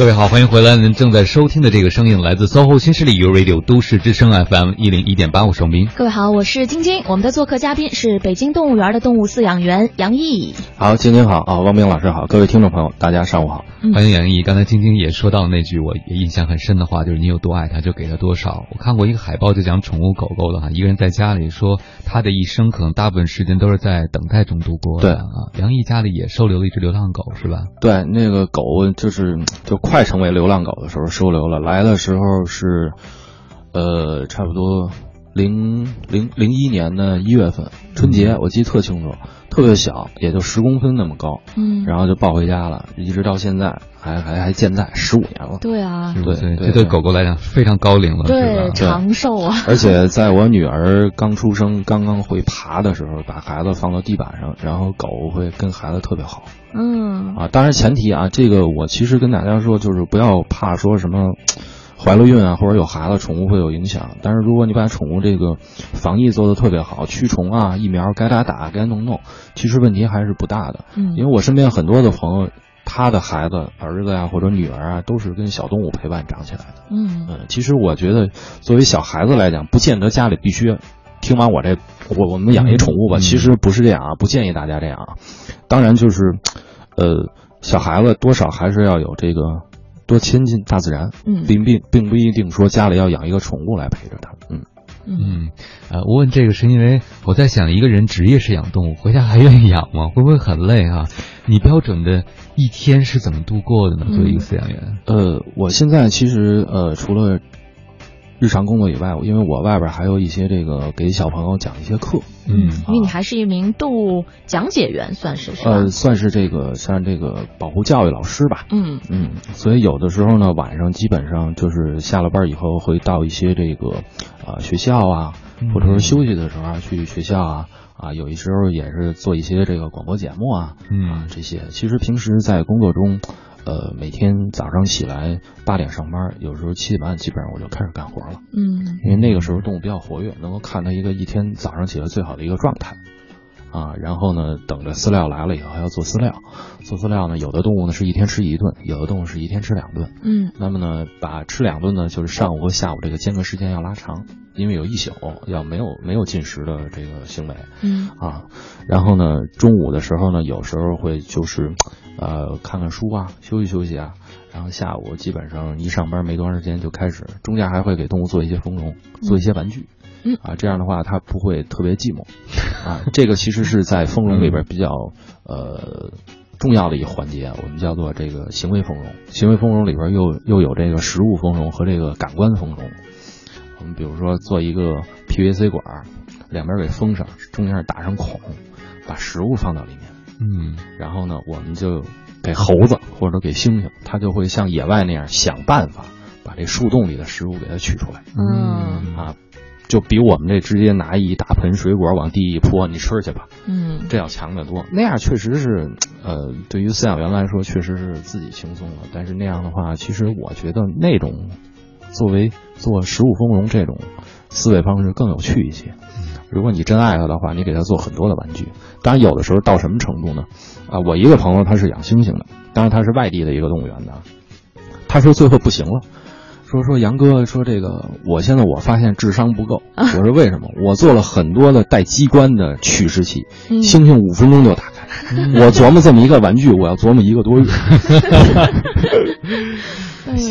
各位好，欢迎回来。您正在收听的这个声音来自 SOHO 新势力 U Radio 都市之声 FM 一零一点八，我是王斌。各位好，我是晶晶。我们的做客嘉宾是北京动物园的动物饲养员杨毅。好，晶晶好啊，汪冰老师好，各位听众朋友，大家上午好。欢迎杨毅。刚才晶晶也说到那句我印象很深的话，就是你有多爱它，就给它多少。我看过一个海报，就讲宠物狗狗的哈，一个人在家里说他的一生可能大部分时间都是在等待中度过的。对啊，杨毅家里也收留了一只流浪狗是吧？对，那个狗就是就快成为流浪狗的时候收留了，来的时候是，呃，差不多零零零一年的一月份春节，我记得特清楚，特别小，也就十公分那么高，嗯。然后就抱回家了，一直到现在还还还健在，十五年了。对啊，对对，对这对狗狗来讲非常高龄了，对？长寿啊。而且在我女儿刚出生、刚刚会爬的时候，把孩子放到地板上，然后狗会跟孩子特别好嗯啊。当然前提啊，这个我其实跟大家说，就是不要怕说什么怀了孕啊，或者有孩子，宠物会有影响。但是如果你把宠物这个防疫做得特别好，驱虫啊、疫苗该打打、该弄弄，其实问题还是不大的。嗯因为我身边很多的朋友，他的孩子、儿子呀、或者女儿啊，都是跟小动物陪伴长起来的。嗯嗯，其实我觉得，作为小孩子来讲，不见得家里必须听完我这，我我们养一宠物吧，嗯其实不是这样啊，不建议大家这样啊。当然就是，呃，小孩子多少还是要有这个多亲近大自然，嗯并并并不一定说家里要养一个宠物来陪着他，嗯。嗯，呃，我问这个是因为我在想，一个人职业是养动物，回家还愿意养吗？会不会很累啊？你标准的一天是怎么度过的呢？作为一个饲养员，呃，我现在其实呃，除了日常工作以外，因为我外边还有一些这个给小朋友讲一些课，嗯因为你还是一名动物讲解员，算是是吧？呃，算是这个像这个保护教育老师吧。嗯嗯，所以有的时候呢，晚上基本上就是下了班以后会到一些这个啊、学校啊，或者说休息的时候啊，去学校啊。啊，有一时候也是做一些这个广播节目啊，嗯这些。其实平时在工作中，呃，每天早上起来八点上班，有时候七点半基本上我就开始干活了。嗯因为那个时候动物比较活跃，能够看到一个一天早上起来最好的一个状态。啊，然后呢，等着饲料来了以后还要做饲料，做饲料呢，有的动物呢是一天吃一顿，有的动物是一天吃两顿。嗯那么呢，把吃两顿呢，就是上午和下午这个间隔时间要拉长，因为有一宿要没有没有进食的这个行为嗯啊。然后呢，中午的时候呢，有时候会就是，呃，看看书啊，休息休息啊。然后下午基本上一上班没多长时间就开始，中间还会给动物做一些丰容，做一些玩具。嗯啊，这样的话它不会特别寂寞，<laughs> 啊，这个其实是在丰容里边比较呃重要的一个环节，我们叫做这个行为丰容。行为丰容里边又又有这个食物丰容和这个感官丰容。我们比如说做一个 PVC 管，两边给封上，中间打上孔，把食物放到里面。嗯，然后呢，我们就给猴子或者给猩猩，它就会像野外那样想办法把这树洞里的食物给它取出来。嗯啊，就比我们这直接拿一大盆水果往地一泼，你吃去吧，嗯这要强得多。那样确实是，呃，对于饲养员来说，确实是自己轻松了。但是那样的话，其实我觉得那种作为做食物丰容这种思维方式更有趣一些。如果你真爱他的话，你给他做很多的玩具。当然，有的时候到什么程度呢？啊，我一个朋友他是养猩猩的，当然他是外地的一个动物园的，他说最后不行了。说说杨哥说这个，我现在我发现智商不够。我说为什么？我做了很多的带机关的取食器，猩猩五分钟就打开。<laughs> 我琢磨这么一个玩具，我要琢磨一个多月。<laughs> <laughs>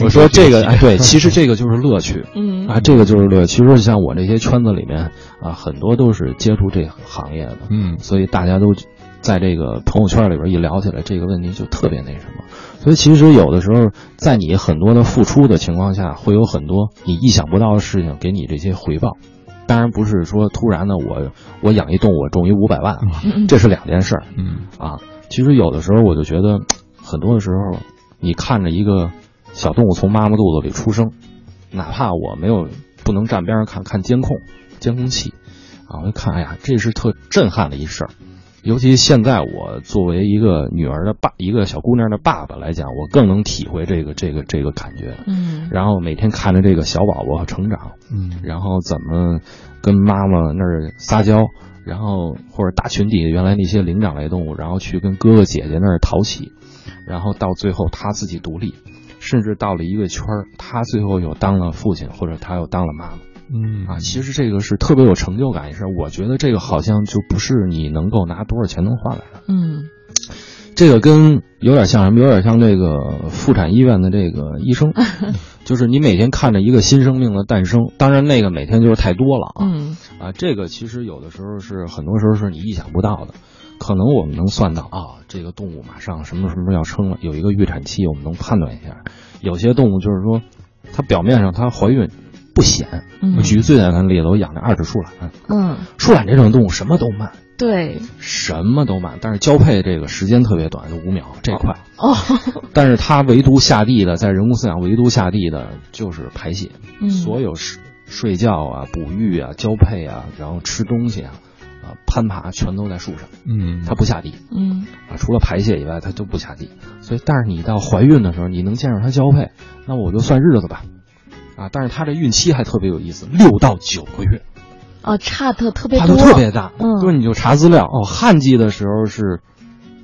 我说这个哎，对，其实这个就是乐趣。嗯啊，这个就是乐趣。其实像我这些圈子里面啊，很多都是接触这行业的。嗯，所以大家都在这个朋友圈里边一聊起来，这个问题就特别那什么。所以其实有的时候，在你很多的付出的情况下，会有很多你意想不到的事情给你这些回报。当然不是说突然的我我养一动物我中一五百万啊，这是两件事儿。嗯啊，其实有的时候我就觉得，很多的时候你看着一个小动物从妈妈肚子里出生，哪怕我没有不能站边上看看监控监控器啊，我就看哎呀，这是特震撼的一事儿。尤其现在我作为一个女儿的爸，一个小姑娘的爸爸来讲，我更能体会这个这个这个感觉。嗯然后每天看着这个小宝宝成长，嗯，然后怎么跟妈妈那儿撒娇，然后或者大群体原来那些灵长类动物，然后去跟哥哥姐姐那儿淘气，然后到最后他自己独立，甚至到了一个圈儿，他最后又当了父亲，或者他又当了妈妈。嗯啊，其实这个是特别有成就感一事儿。我觉得这个好像就不是你能够拿多少钱能换来的。嗯这个跟有点像什么？有点像这个妇产医院的这个医生，<laughs> 就是你每天看着一个新生命的诞生，当然那个每天就是太多了啊。嗯啊，这个其实有的时候是很多时候是你意想不到的，可能我们能算到啊，这个动物马上什么什么要生了，有一个预产期，我们能判断一下。有些动物就是说，它表面上它怀孕不显。嗯。我举个最简单的例子，我养那二指树懒，嗯，树懒这种动物什么都慢，对。什么都慢，但是交配这个时间特别短，就五秒，这快。哦，<laughs> 但是它唯独下地的，在人工饲养唯独下地的就是排泄，嗯。所有睡睡觉啊、哺育啊、交配啊，然后吃东西啊、啊攀爬，全都在树上，嗯，它不下地嗯啊，除了排泄以外，它都不下地。所以，但是你到怀孕的时候，你能见着它交配，那我就算日子吧，啊，但是它这孕期还特别有意思，六到九个月，哦，差的特别跨多，度特别大。嗯就是你就查资料哦，旱季的时候是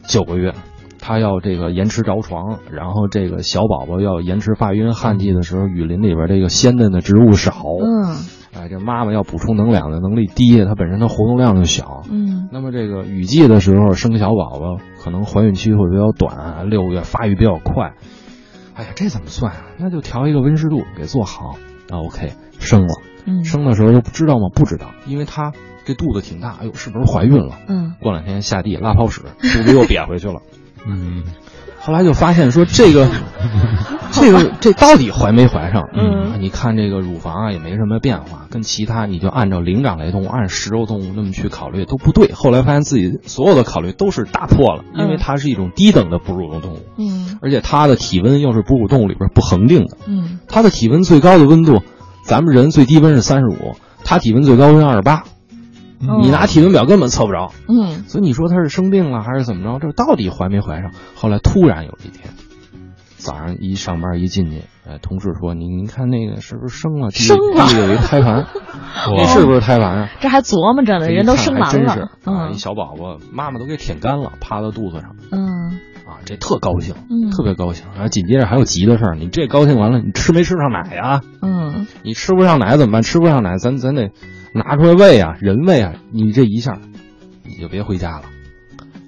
九个月，它要这个延迟着床，然后这个小宝宝要延迟发育。因为旱季的时候，雨林里边这个鲜嫩的植物少，嗯哎，这妈妈要补充能量的能力低，她本身她活动量就小。嗯那么这个雨季的时候生小宝宝，可能怀孕期会比较短，六个月发育比较快。哎呀，这怎么算啊？那就调一个温湿度给做好啊。OK，生了。嗯生的时候又不知道吗？不知道，因为她这肚子挺大，哎呦，是不是怀孕了？嗯过两天下地拉泡屎，肚子又瘪回去了。嗯，<laughs> 后来就发现说这个，<laughs> 这个这到底怀没怀上？嗯你看这个乳房啊也没什么变化，跟其他你就按照灵长类动物、按食肉动物那么去考虑都不对。后来发现自己所有的考虑都是打破了，因为它是一种低等的哺乳动物，嗯而且它的体温又是哺乳动物里边不恒定的，嗯它的体温最高的温度，咱们人最低温是三十五，它体温最高温二十八。你拿体温表根本测不着，嗯所以你说他是生病了还是怎么着？这到底怀没怀上？后来突然有一天，早上一上班一进去，哎，同事说：“你您看那个是不是生了？地生了有一胎盘，<laughs> 那是不是胎盘啊？”这还琢磨着呢，人都生完一看还真是了，啊，嗯一小宝宝，妈妈都给舔干了，趴到肚子上嗯啊，这特高兴，嗯特别高兴。然后紧接着还有急的事儿，你这高兴完了，你吃没吃上奶呀？嗯你吃不上奶怎么办？吃不上奶，咱咱得拿出来喂啊，人喂啊。你这一下，你就别回家了。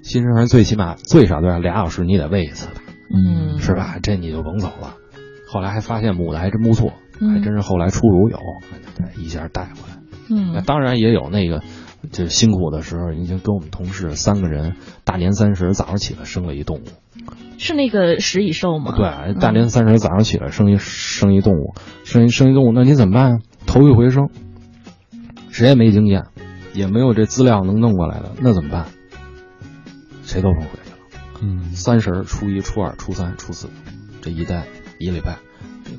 新生儿最起码最少都要俩小时，你得喂一次吧，嗯是吧？这你就甭走了。后来还发现母的还真不错，嗯还真是后来出乳有，对，一下带回来。那嗯当然也有那个，就是辛苦的时候，已经跟我们同事三个人，大年三十早上起来生了一动物。是那个食蚁兽吗？对，大年三十早上起来生一生一动物，生一生一动物，那你怎么办啊？头一回生，谁也没经验，也没有这资料能弄过来的，那怎么办？谁都甭回去了。嗯，三十、初一、初二、初三、初四，这一待一礼拜，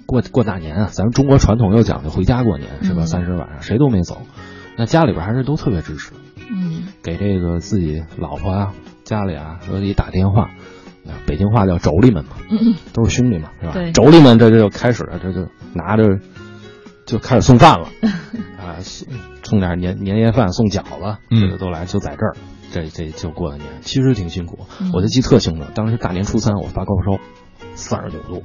过过大年啊，咱们中国传统又讲究回家过年是吧？嗯三十晚上谁都没走，那家里边还是都特别支持，嗯给这个自己老婆啊、家里啊都得打电话，啊北京话叫妯娌们嘛，嗯都是兄弟嘛，是吧？妯娌们这就开始了，这就拿着就开始送饭了，<laughs> 啊，送送点年年夜饭，送饺子，嗯这个都来，就在这儿，这这就过了年，其实挺辛苦。嗯我就记特清楚，当时大年初三我发高烧，三十九度，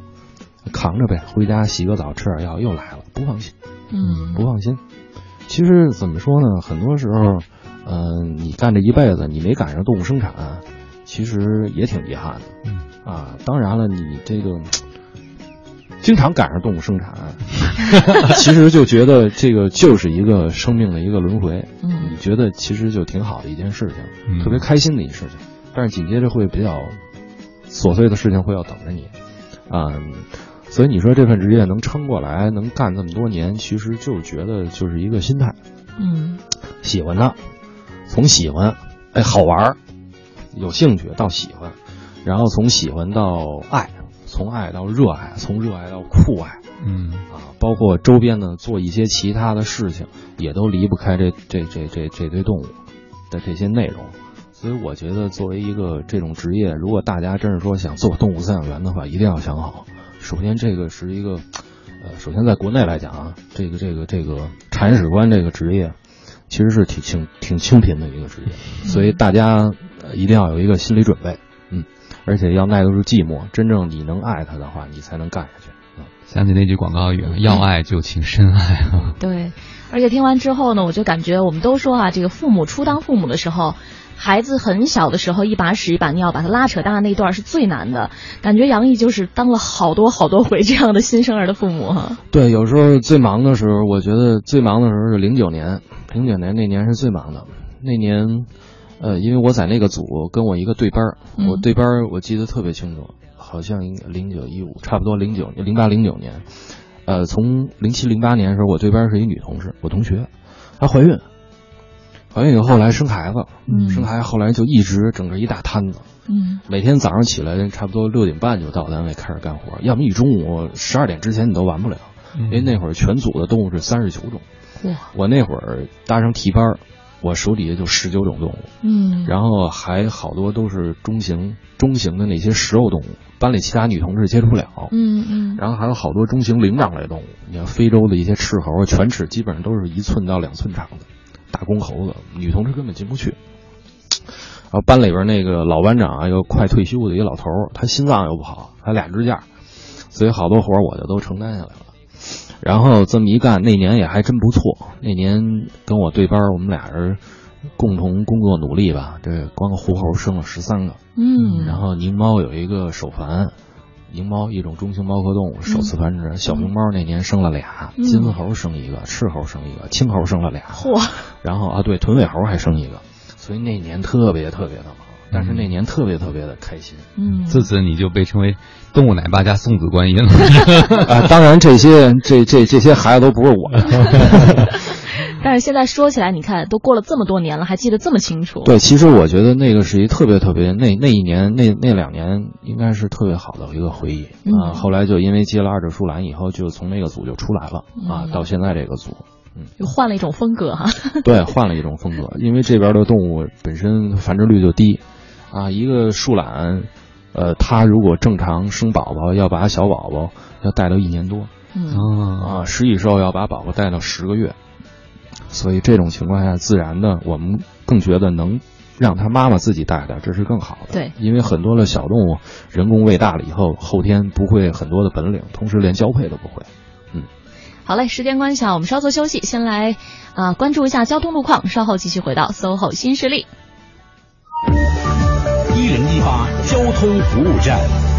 扛着呗，回家洗个澡，吃点药，又来了，不放心，嗯不放心。其实怎么说呢？很多时候，嗯、你干这一辈子，你没赶上动物生产，其实也挺遗憾的。嗯啊，当然了，你这个经常赶上动物生产，<laughs> 其实就觉得这个就是一个生命的一个轮回。嗯。你觉得其实就挺好的一件事情，嗯。特别开心的一事情。但是紧接着会比较琐碎的事情会要等着你，啊、所以你说这份职业能撑过来，能干这么多年，其实就是觉得就是一个心态，嗯。喜欢它，从喜欢，哎，好玩儿，有兴趣到喜欢，然后从喜欢到爱，从爱到热爱，从热爱到酷爱，嗯啊，包括周边的做一些其他的事情，也都离不开这这这这这堆动物的这些内容。所以我觉得，作为一个这种职业，如果大家真是说想做动物饲养员的话，一定要想好。首先，这个是一个，呃，首先在国内来讲啊，这个这个这个铲屎官这个职业，其实是挺挺挺清贫的一个职业，所以大家呃一定要有一个心理准备，嗯，而且要耐得住寂寞。真正你能爱他的话，你才能干下去。想起那句广告语，要爱就请深爱啊。<laughs> 对，而且听完之后呢，我就感觉我们都说啊，这个父母初当父母的时候，孩子很小的时候，一把屎一把尿把他拉扯大那段是最难的。感觉杨毅就是当了好多好多回这样的新生儿的父母哈。对，有时候最忙的时候，我觉得最忙的时候是零九年，零九年那年是最忙的。那年，呃，因为我在那个组跟我一个对班儿，嗯。我对班儿我记得特别清楚，好像应零九一五，差不多零九零八零九年，呃，从零七零八年的时候，我对班儿是一女同事，我同学，她怀孕，怀孕以后后来生孩子，嗯。生孩子后来就一直整个一大摊子，嗯。每天早上起来差不多六点半就到单位开始干活，要么一中午十二点之前你都完不了，因为那会儿全组的动物是三十九种，哇，我那会儿搭上替班儿，我手底下就十九种动物，嗯然后还好多都是中型中型的那些食肉动物，班里其他女同志接触不了，嗯嗯然后还有好多中型灵长类动物，你看非洲的一些赤猴、犬齿，基本上都是一寸到两寸长的大公猴子，女同志根本进不去。然后班里边那个老班长啊，又快退休的一个老头儿，他心脏又不好，他俩支架，所以好多活儿我就都承担下来了。然后这么一干，那年也还真不错。那年跟我对班，我们俩人共同工作努力吧，这光狐猴生了十三个，嗯然后狞猫有一个首繁，狞猫一种中型猫科动物，首次繁殖。小熊猫那年生了俩，嗯金丝猴生一个，赤猴生一个，青猴生了俩。嚯！然后啊，对，臀尾猴还生一个，所以那年特别特别的忙，但是那年特别特别的开心。嗯自此你就被称为动物奶爸加送子观音了。<laughs> 啊，当然这些这这这些孩子都不是我的。<laughs> 但是现在说起来，你看都过了这么多年了，还记得这么清楚。对，其实我觉得那个是一特别特别那那一年那那两年应该是特别好的一个回忆啊。嗯后来就因为接了二者树兰以后，就从那个组就出来了啊嗯，到现在这个组。嗯又换了一种风格哈。<laughs> 对，换了一种风格，因为这边的动物本身繁殖率就低，啊，一个树懒，呃，它如果正常生宝宝，要把小宝宝要带到一年多，嗯啊，食蚁兽要把宝宝带到十个月，所以这种情况下，自然的我们更觉得能让他妈妈自己带的，这是更好的。对，因为很多的小动物人工喂大了以后，后天不会很多的本领，同时连交配都不会。嗯好嘞，时间关系啊，我们稍作休息，先来啊、关注一下交通路况，稍后继续回到 SOHO 新势力。零一八交通服务站。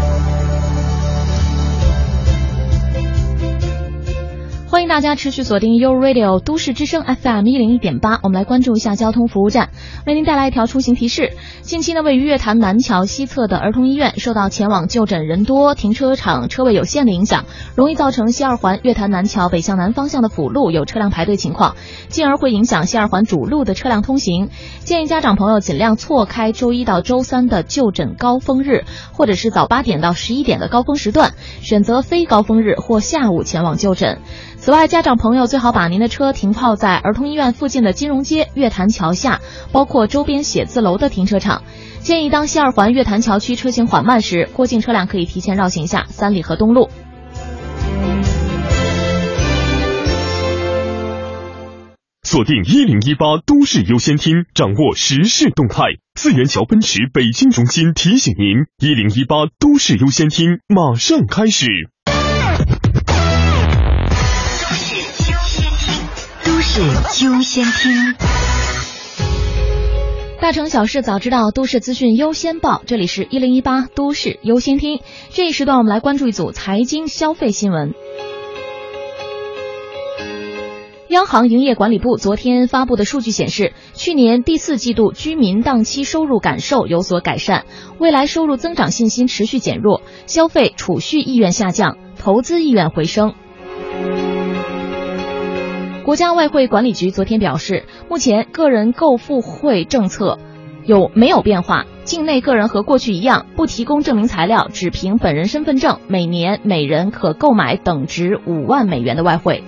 欢迎大家持续锁定 U Radio 都市之声 FM 一零一点八，我们来关注一下交通服务站，为您带来一条出行提示。近期呢，位于月坛南桥西侧的儿童医院受到前往就诊人多、停车场车位有限的影响，容易造成西二环月坛南桥北向南方向的辅路有车辆排队情况，进而会影响西二环主路的车辆通行。建议家长朋友尽量错开周一到周三的就诊高峰日，或者是早八点到十一点的高峰时段，选择非高峰日或下午前往就诊。此外，家长朋友最好把您的车停靠在儿童医院附近的金融街、月坛桥下，包括周边写字楼的停车场。建议当西二环月坛桥区车行缓慢时，过境车辆可以提前绕行下三里河东路。锁定一零一八都市优先厅，掌握时事动态。四元桥奔驰北京中心提醒您：一零一八都市优先厅马上开始。优先听，大城小事早知道，都市资讯优先报。这里是一零一八都市优先听，这一时段我们来关注一组财经消费新闻。央行营业管理部昨天发布的数据显示，去年第四季度居民当期收入感受有所改善，未来收入增长信心持续减弱，消费储蓄意愿下降，投资意愿回升。国家外汇管理局昨天表示，目前个人购付汇政策有没有变化？境内个人和过去一样，不提供证明材料，只凭本人身份证，每年每人可购买等值五万美元的外汇。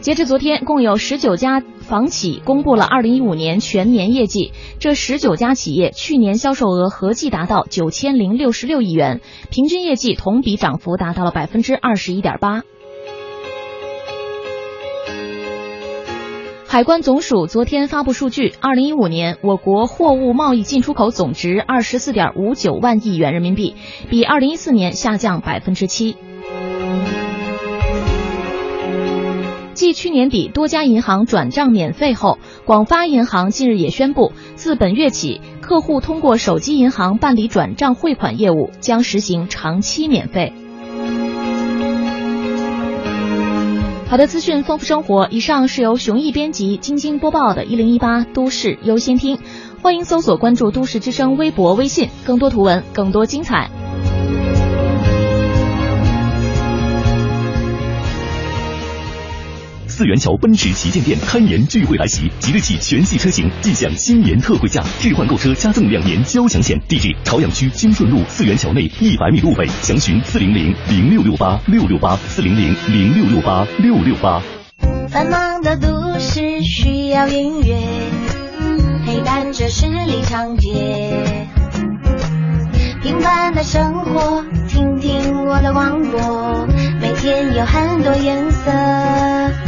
截至昨天，共有十九家房企公布了二零一五年全年业绩。这十九家企业去年销售额合计达到九千零六十六亿元，平均业绩同比涨幅达到了百分之二十一点八。海关总署昨天发布数据，二零一五年我国货物贸易进出口总值二十四点五九万亿元人民币，比二零一四年下降百分之七。继去年底多家银行转账免费后，广发银行近日也宣布，自本月起，客户通过手机银行办理转账汇款业务将实行长期免费。好的，资讯丰富生活。以上是由熊毅编辑、晶晶播报的《一零一八都市优先听》，欢迎搜索关注都市之声微博、微信，更多图文，更多精彩。四元桥奔驰旗舰店开年聚会来袭，即日起全系车型即享新年特惠价，置换购车加赠两年交强险。地址：朝阳区金顺路四元桥内一百米路北，详询四零零零六六八六六八四零零零六六八六六八。繁忙的都市需要音乐陪伴着十里长街，平凡的生活，听听我的广播，每天有很多颜色。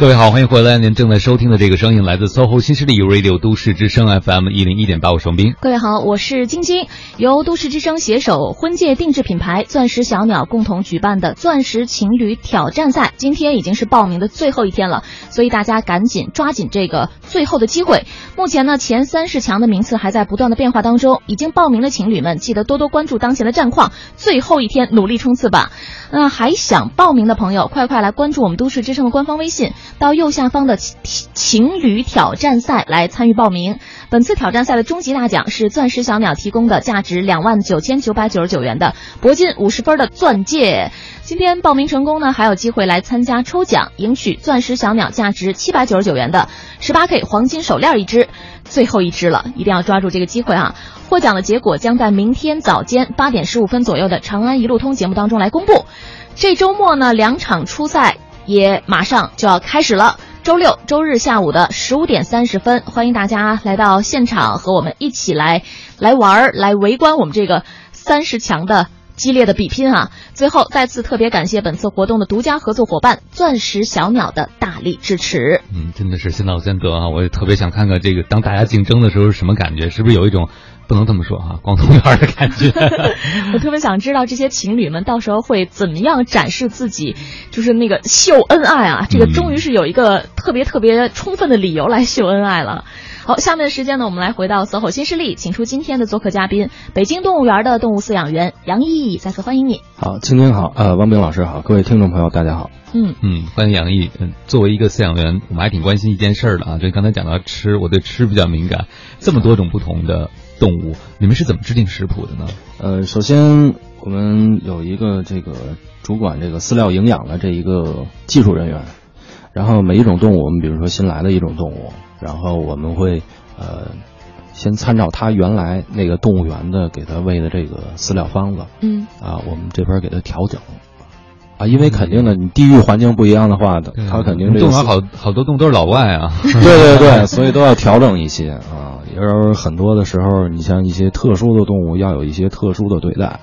各位好，欢迎回来。您正在收听的这个声音来自 SOHO 新势力 Radio 都市之声 FM 一零一点八，我是王斌。各位好，我是晶晶。由都市之声携手婚戒定制品牌钻石小鸟共同举办的钻石情侣挑战赛，今天已经是报名的最后一天了，所以大家赶紧抓紧这个最后的机会。目前呢，前三十强的名次还在不断的变化当中，已经报名的情侣们记得多多关注当前的战况，最后一天努力冲刺吧。那还想报名的朋友，快快来关注我们都市之声的官方微信。到右下方的情侣挑战赛来参与报名。本次挑战赛的终极大奖是钻石小鸟提供的价值两万九千九百九十九元的铂金五十分的钻戒。今天报名成功呢，还有机会来参加抽奖，赢取钻石小鸟价值七百九十九元的十八 K 黄金手链一只。最后一只了，一定要抓住这个机会啊！获奖的结果将在明天早间八点十五分左右的《长安一路通》节目当中来公布。这周末呢，两场初赛。也马上就要开始了，周六、周日下午的十五点三十分，欢迎大家来到现场和我们一起来来玩儿，来围观我们这个三十强的激烈的比拼啊！最后再次特别感谢本次活动的独家合作伙伴钻石小鸟的大力支持。嗯，真的是先到先得啊！我也特别想看看这个当大家竞争的时候是什么感觉，是不是有一种。不能这么说哈，广东园的感觉。<laughs> 我特别想知道这些情侣们到时候会怎么样展示自己，就是那个秀恩爱啊！这个终于是有一个特别特别充分的理由来秀恩爱了。好，下面的时间呢，我们来回到 SOHO 新势力，请出今天的做客嘉宾，北京动物园的动物饲养员杨毅，再次欢迎你。好，青青好，呃，汪冰老师好，各位听众朋友大家好。嗯嗯，欢迎杨毅。嗯，作为一个饲养员，我们还挺关心一件事儿的啊，就刚才讲到吃，我对吃比较敏感，这么多种不同的。动物，你们是怎么制定食谱的呢？呃，首先我们有一个这个主管这个饲料营养的这一个技术人员，然后每一种动物，我们比如说新来的一种动物，然后我们会呃先参照它原来那个动物园的给它喂的这个饲料方子，嗯啊，我们这边给它调整。啊，因为肯定的，你地域环境不一样的话，它肯定这个动物好好多动物都是老外啊。<laughs> 对对对，<laughs> 所以都要调整一些啊。有很多的时候，你像一些特殊的动物，要有一些特殊的对待。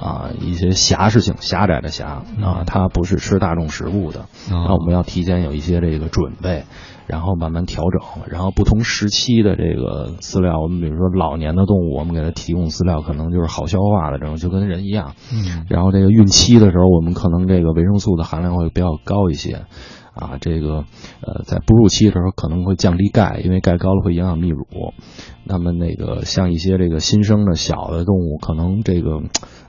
啊，一些狭视性、狭窄的狭啊，它不是吃大众食物的，那我们要提前有一些这个准备，然后慢慢调整。然后不同时期的这个饲料，我们比如说老年的动物，我们给它提供饲料可能就是好消化的这种，就跟人一样。嗯，然后这个孕期的时候，我们可能这个维生素的含量会比较高一些。啊，这个呃，在哺乳期的时候可能会降低钙，因为钙高了会影响泌乳。那么那个像一些这个新生的小的动物，可能这个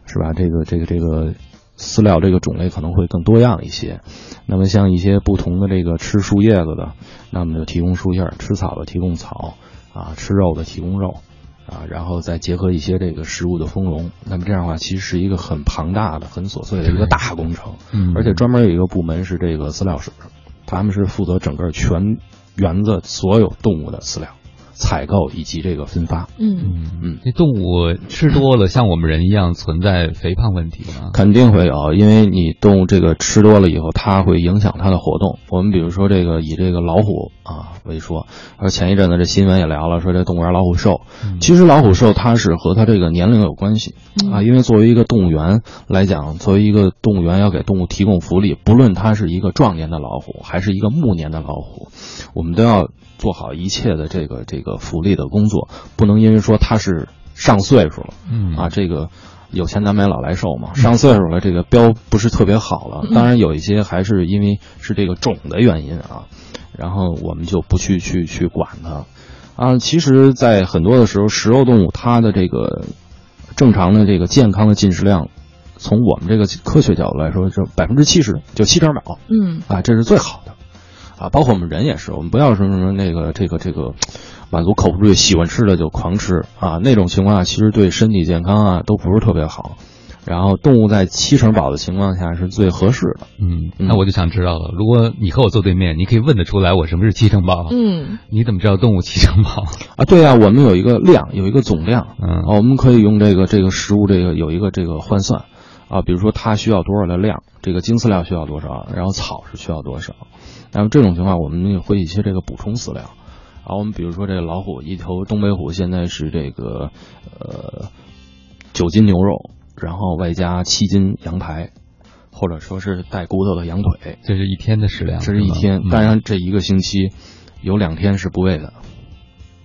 是吧？这个这个这个饲料这个种类可能会更多样一些。那么像一些不同的这个吃树叶子的，那么就提供树叶；吃草的提供草，啊，吃肉的提供肉。啊，然后再结合一些这个食物的丰容，那么这样的话，其实是一个很庞大的、很琐碎的一个大工程。嗯，而且专门有一个部门是这个饲料室，他们是负责整个全园子所有动物的饲料采购以及这个分发。嗯嗯，那动物吃多了，像我们人一样存在肥胖问题吗？肯定会有，因为你动物这个吃多了以后，它会影响它的活动。我们比如说这个以这个老虎啊为说，而前一阵子这新闻也聊了，说这动物园老虎瘦。其实老虎瘦它是和它这个年龄有关系啊，因为作为一个动物园来讲，作为一个动物园要给动物提供福利，不论它是一个壮年的老虎还是一个暮年的老虎，我们都要做好一切的这个这个福利的工作，不能因为说他是上岁数了，嗯啊这个。有钱难买老来瘦嘛，上岁数了，这个膘不是特别好了。当然有一些还是因为是这个种的原因啊，然后我们就不去去去管它啊。其实，在很多的时候，食肉动物它的这个正常的这个健康的进食量，从我们这个科学角度来说，就百分之七十，就七成饱，嗯啊，这是最好的啊。包括我们人也是，我们不要说什么那个这个这个。满足口腹之欲，喜欢吃的就狂吃啊！那种情况下，其实对身体健康啊都不是特别好。然后，动物在七成饱的情况下是最合适的。嗯，那我就想知道了，如果你和我坐对面，你可以问得出来我什么是七成饱？嗯，你怎么知道动物七成饱啊？对啊，我们有一个量，有一个总量。嗯，啊，我们可以用这个这个食物这个有一个这个换算啊，比如说它需要多少的量，这个精饲料需要多少，然后草是需要多少。那么这种情况，我们也会一些这个补充饲料。然后，我们比如说这个老虎，一头东北虎现在是这个，呃，九斤牛肉，然后外加七斤羊排，或者说是带骨头的羊腿，这是一天的食量。这是一天，嗯、当然这一个星期有两天是不喂的。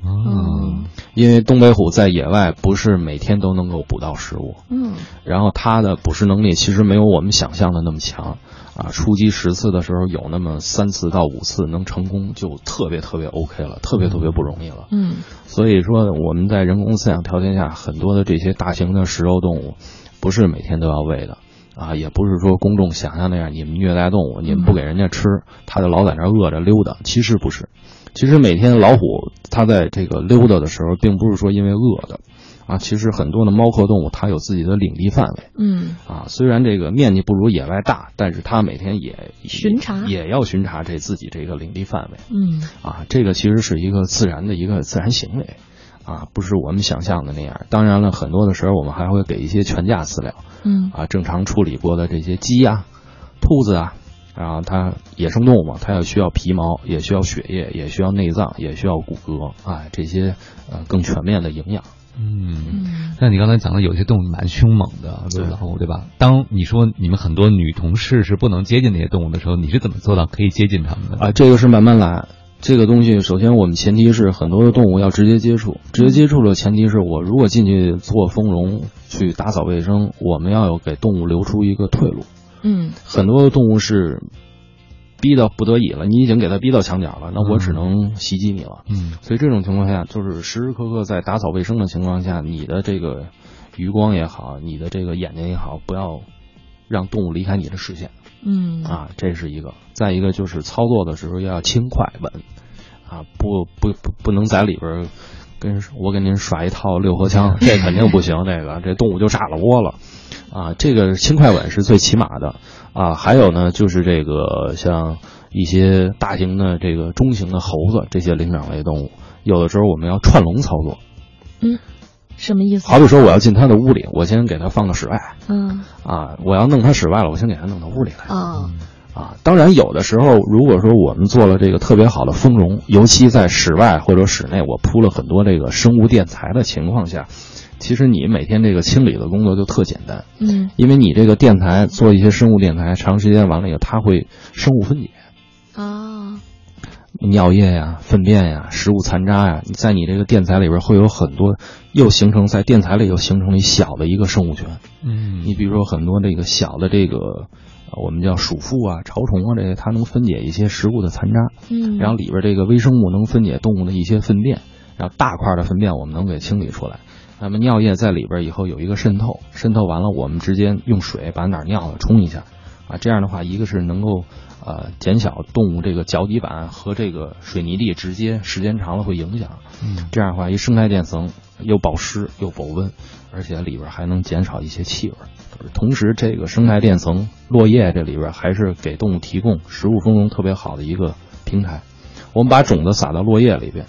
嗯，因为东北虎在野外不是每天都能够捕到食物，嗯，然后它的捕食能力其实没有我们想象的那么强。啊，出击十次的时候，有那么三次到五次能成功，就特别特别 OK 了，特别特别不容易了。嗯，所以说我们在人工饲养条件下，很多的这些大型的食肉动物，不是每天都要喂的，啊，也不是说公众想象那样，你们虐待动物，你们不给人家吃，它就老在那儿饿着溜达。其实不是，其实每天老虎它在这个溜达的时候，并不是说因为饿的。啊，其实很多的猫科动物它有自己的领地范围，嗯，啊，虽然这个面积不如野外大，但是它每天也巡查，也要巡查这自己这个领地范围，嗯，啊，这个其实是一个自然的一个自然行为，啊，不是我们想象的那样。当然了，很多的时候我们还会给一些全价饲料，嗯，啊，正常处理过的这些鸡呀、兔子啊，然后它野生动物嘛，它也需要皮毛，也需要血液，也需要内脏，也需要骨骼，啊，这些呃更全面的营养。嗯，那你刚才讲的有些动物蛮凶猛的，对老虎对吧？当你说你们很多女同事是不能接近那些动物的时候，你是怎么做到可以接近它们的？啊，这个是慢慢来。这个东西，首先我们前提是很多的动物要直接接触，直接接触的前提是我如果进去做丰容、去打扫卫生，我们要有给动物留出一个退路。嗯，很多的动物是。逼到不得已了，你已经给他逼到墙角了，那我只能袭击你了。嗯，所以这种情况下，就是时时刻刻在打扫卫生的情况下，你的这个余光也好，你的这个眼睛也好，不要让动物离开你的视线。嗯，啊，这是一个。再一个就是操作的时候要轻快稳，啊，不不不不能在里边跟我给您耍一套六合枪，<laughs> 这肯定不行。这个这动物就炸了窝了。啊，这个轻快稳是最起码的啊。还有呢，就是这个像一些大型的这个中型的猴子这些灵长类动物，有的时候我们要串笼操作。嗯，什么意思？好比说我要进它的屋里，我先给它放到室外。嗯啊，我要弄它室外了，我先给它弄到屋里来。啊啊，当然有的时候，如果说我们做了这个特别好的丰容，尤其在室外或者室内，我铺了很多这个生物垫材的情况下，其实你每天这个清理的工作就特简单。嗯因为你这个电台做一些生物电台，长时间完了以后，它会生物分解，啊尿液呀、粪便呀、食物残渣呀，你在你这个电材里边会有很多，又形成在电材里又形成了一小的一个生物圈。嗯你比如说很多这个小的这个，呃我们叫鼠妇啊、潮虫啊这些，它能分解一些食物的残渣，嗯然后里边这个微生物能分解动物的一些粪便，然后大块的粪便我们能给清理出来。那么尿液在里边以后有一个渗透，渗透完了，我们直接用水把哪儿尿了冲一下，啊，这样的话，一个是能够呃减小动物这个脚底板和这个水泥地直接时间长了会影响，嗯这样的话，一生态垫层又保湿又保温，而且里边还能减少一些气味。同时，这个生态垫层落叶这里边还是给动物提供食物丰容特别好的一个平台。我们把种子撒到落叶里边，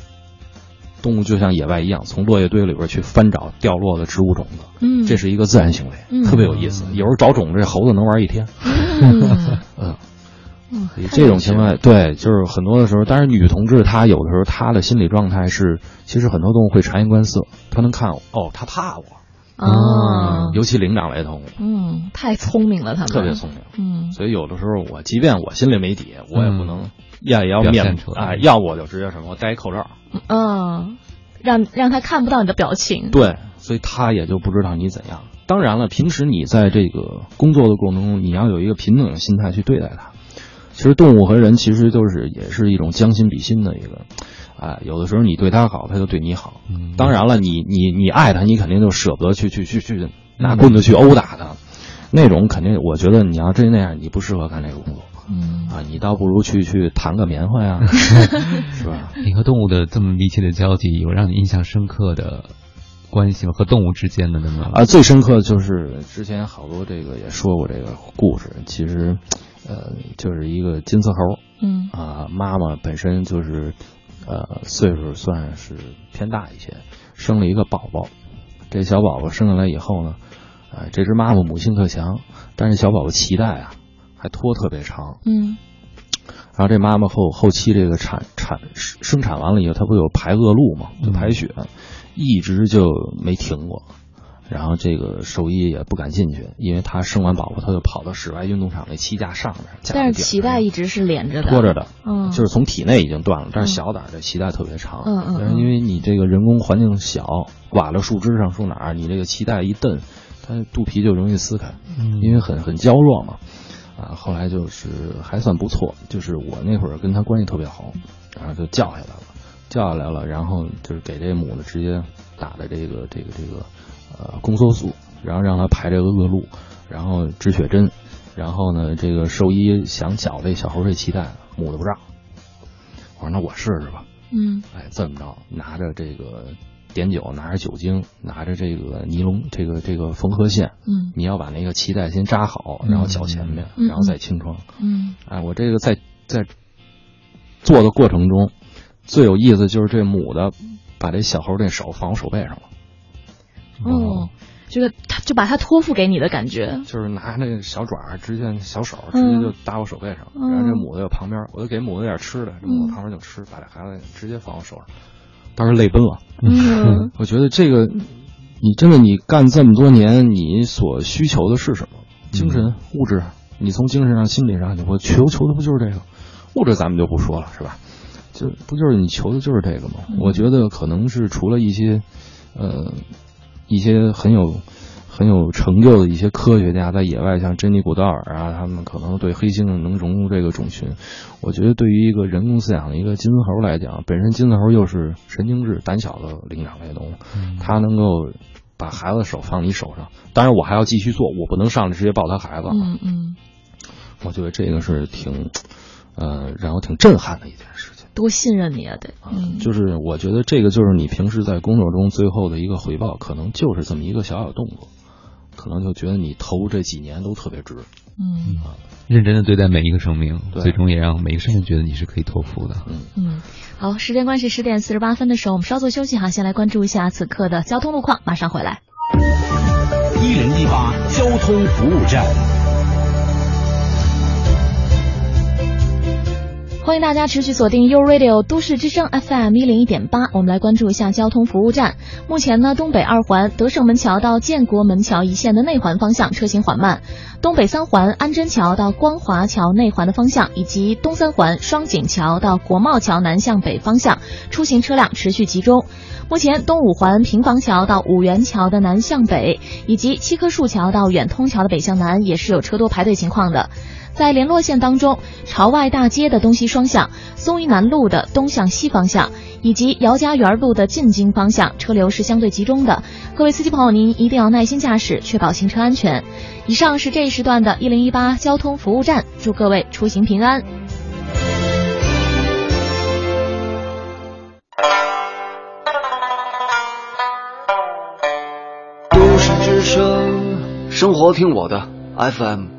动物就像野外一样，从落叶堆里边去翻找掉落的植物种子。嗯这是一个自然行为，嗯特别有意思。有时候找种子，这猴子能玩一天。<laughs> 嗯这种情况，对，就是很多的时候，但是女同志她有的时候她的心理状态是，其实很多动物会察言观色，她能看哦，她怕我，啊尤其灵长类动物嗯，太聪明了，他们特别聪明，嗯所以有的时候我即便我心里没底，我也不能要也要面现出来啊，要不我就直接什么，我戴一口罩，嗯，让让他看不到你的表情。对，所以他也就不知道你怎样。当然了，平时你在这个工作的过程中，你要有一个平等的心态去对待它。其实动物和人其实都是也是一种将心比心的一个，啊，有的时候你对它好，它就对你好。当然了，你你你爱它，你肯定就舍不得去去去去拿棍子去殴打它，那种肯定，我觉得你要真那样，你不适合干这个工作。嗯啊，你倒不如去去弹个棉花呀，<laughs> 是吧？<laughs> 你和动物的这么密切的交集，有让你印象深刻的关系吗？和动物之间的那么啊，最深刻的就是之前好多这个也说过这个故事，其实，呃，就是一个金丝猴，嗯啊，妈妈本身就是，呃，岁数算是偏大一些，生了一个宝宝，这小宝宝生下来以后呢，呃，这只妈妈母性特强，但是小宝宝脐带啊还拖特别长，嗯。然后这妈妈后后期这个产产生产完了以后，她不有排恶露嘛，就排血，一直就没停过。然后这个兽医也不敢进去，因为她生完宝宝，她就跑到室外运动场那脐架上面，但是脐带一直是连着的，拖着的，嗯，就是从体内已经断了，但是小点儿的脐带特别长，嗯嗯嗯但是因为你这个人工环境小，挂了树枝上树哪儿，你这个脐带一蹬，它肚皮就容易撕开，嗯。因为很很娇弱嘛，啊，后来就是还算不错，就是我那会儿跟他关系特别好，然后就叫下来了，叫下来了，然后就是给这母的直接打的这个这个这个呃宫缩素，然后让他排这个恶露，然后止血针，然后呢，这个兽医想绞这小猴这脐带，母的不让，我说那我试试吧，嗯。哎，这么着，拿着这个碘酒，拿着酒精，拿着这个尼龙，这个这个缝合线，嗯。你要把那个脐带先扎好，然后绞前面，嗯。然后再清创。嗯。哎，我这个在在做的过程中，最有意思就是这母的把这小猴这手放我手背上了，哦，这个他就把他托付给你的感觉，就是拿那个小爪直接小手直嗯。接就搭我手背上，嗯然后这母的在旁边，我就给母的点吃的，这母的旁边就吃，把这孩子直接放我手上，当时泪奔了。嗯 <laughs> 我觉得这个，你真的你干这么多年，你所需求的是什么？精神、物质，你从精神上、心理上，你会求求的不就是这个？物质咱们就不说了，是吧？就不就是你求的就是这个吗？我觉得可能是除了一些，呃，一些很有很有成就的一些科学家在野外，像珍妮古道尔啊，他们可能对黑猩猩能融入这个种群。我觉得对于一个人工饲养的一个金丝猴来讲，本身金丝猴又是神经质、胆小的灵长类动物，它能够把孩子手放你手上，当然我还要继续做，我不能上来直接抱他孩子。嗯嗯，我觉得这个是挺，呃，让我挺震撼的一件事情。多信任你啊，得，嗯就是我觉得这个就是你平时在工作中最后的一个回报，可能就是这么一个小小动作，可能就觉得你投这几年都特别值。嗯，认真的对待每一个生命，最终也让每个生命觉得你是可以托付的。嗯，好，时间关系，十点四十八分的时候，我们稍作休息哈，先来关注一下此刻的交通路况，马上回来。一零一八交通服务站。欢迎大家持续锁定 U Radio 都市之声 FM 一零一点八，我们来关注一下交通服务站。目前呢，东北二环德胜门桥到建国门桥一线的内环方向车行缓慢，东北三环安贞桥到光华桥内环的方向，以及东三环双井桥到国贸桥南向北方向出行车辆持续集中。目前东五环平房桥到五元桥的南向北，以及七棵树桥到远通桥的北向南也是有车多排队情况的。在联络线当中，朝外大街的东西双向、松榆南路的东向西方向，以及姚家园路的进京方向，车流是相对集中的。各位司机朋友，您一定要耐心驾驶，确保行车安全。以上是这一时段的一零一八交通服务站，祝各位出行平安。都市之声，生活听我的 FM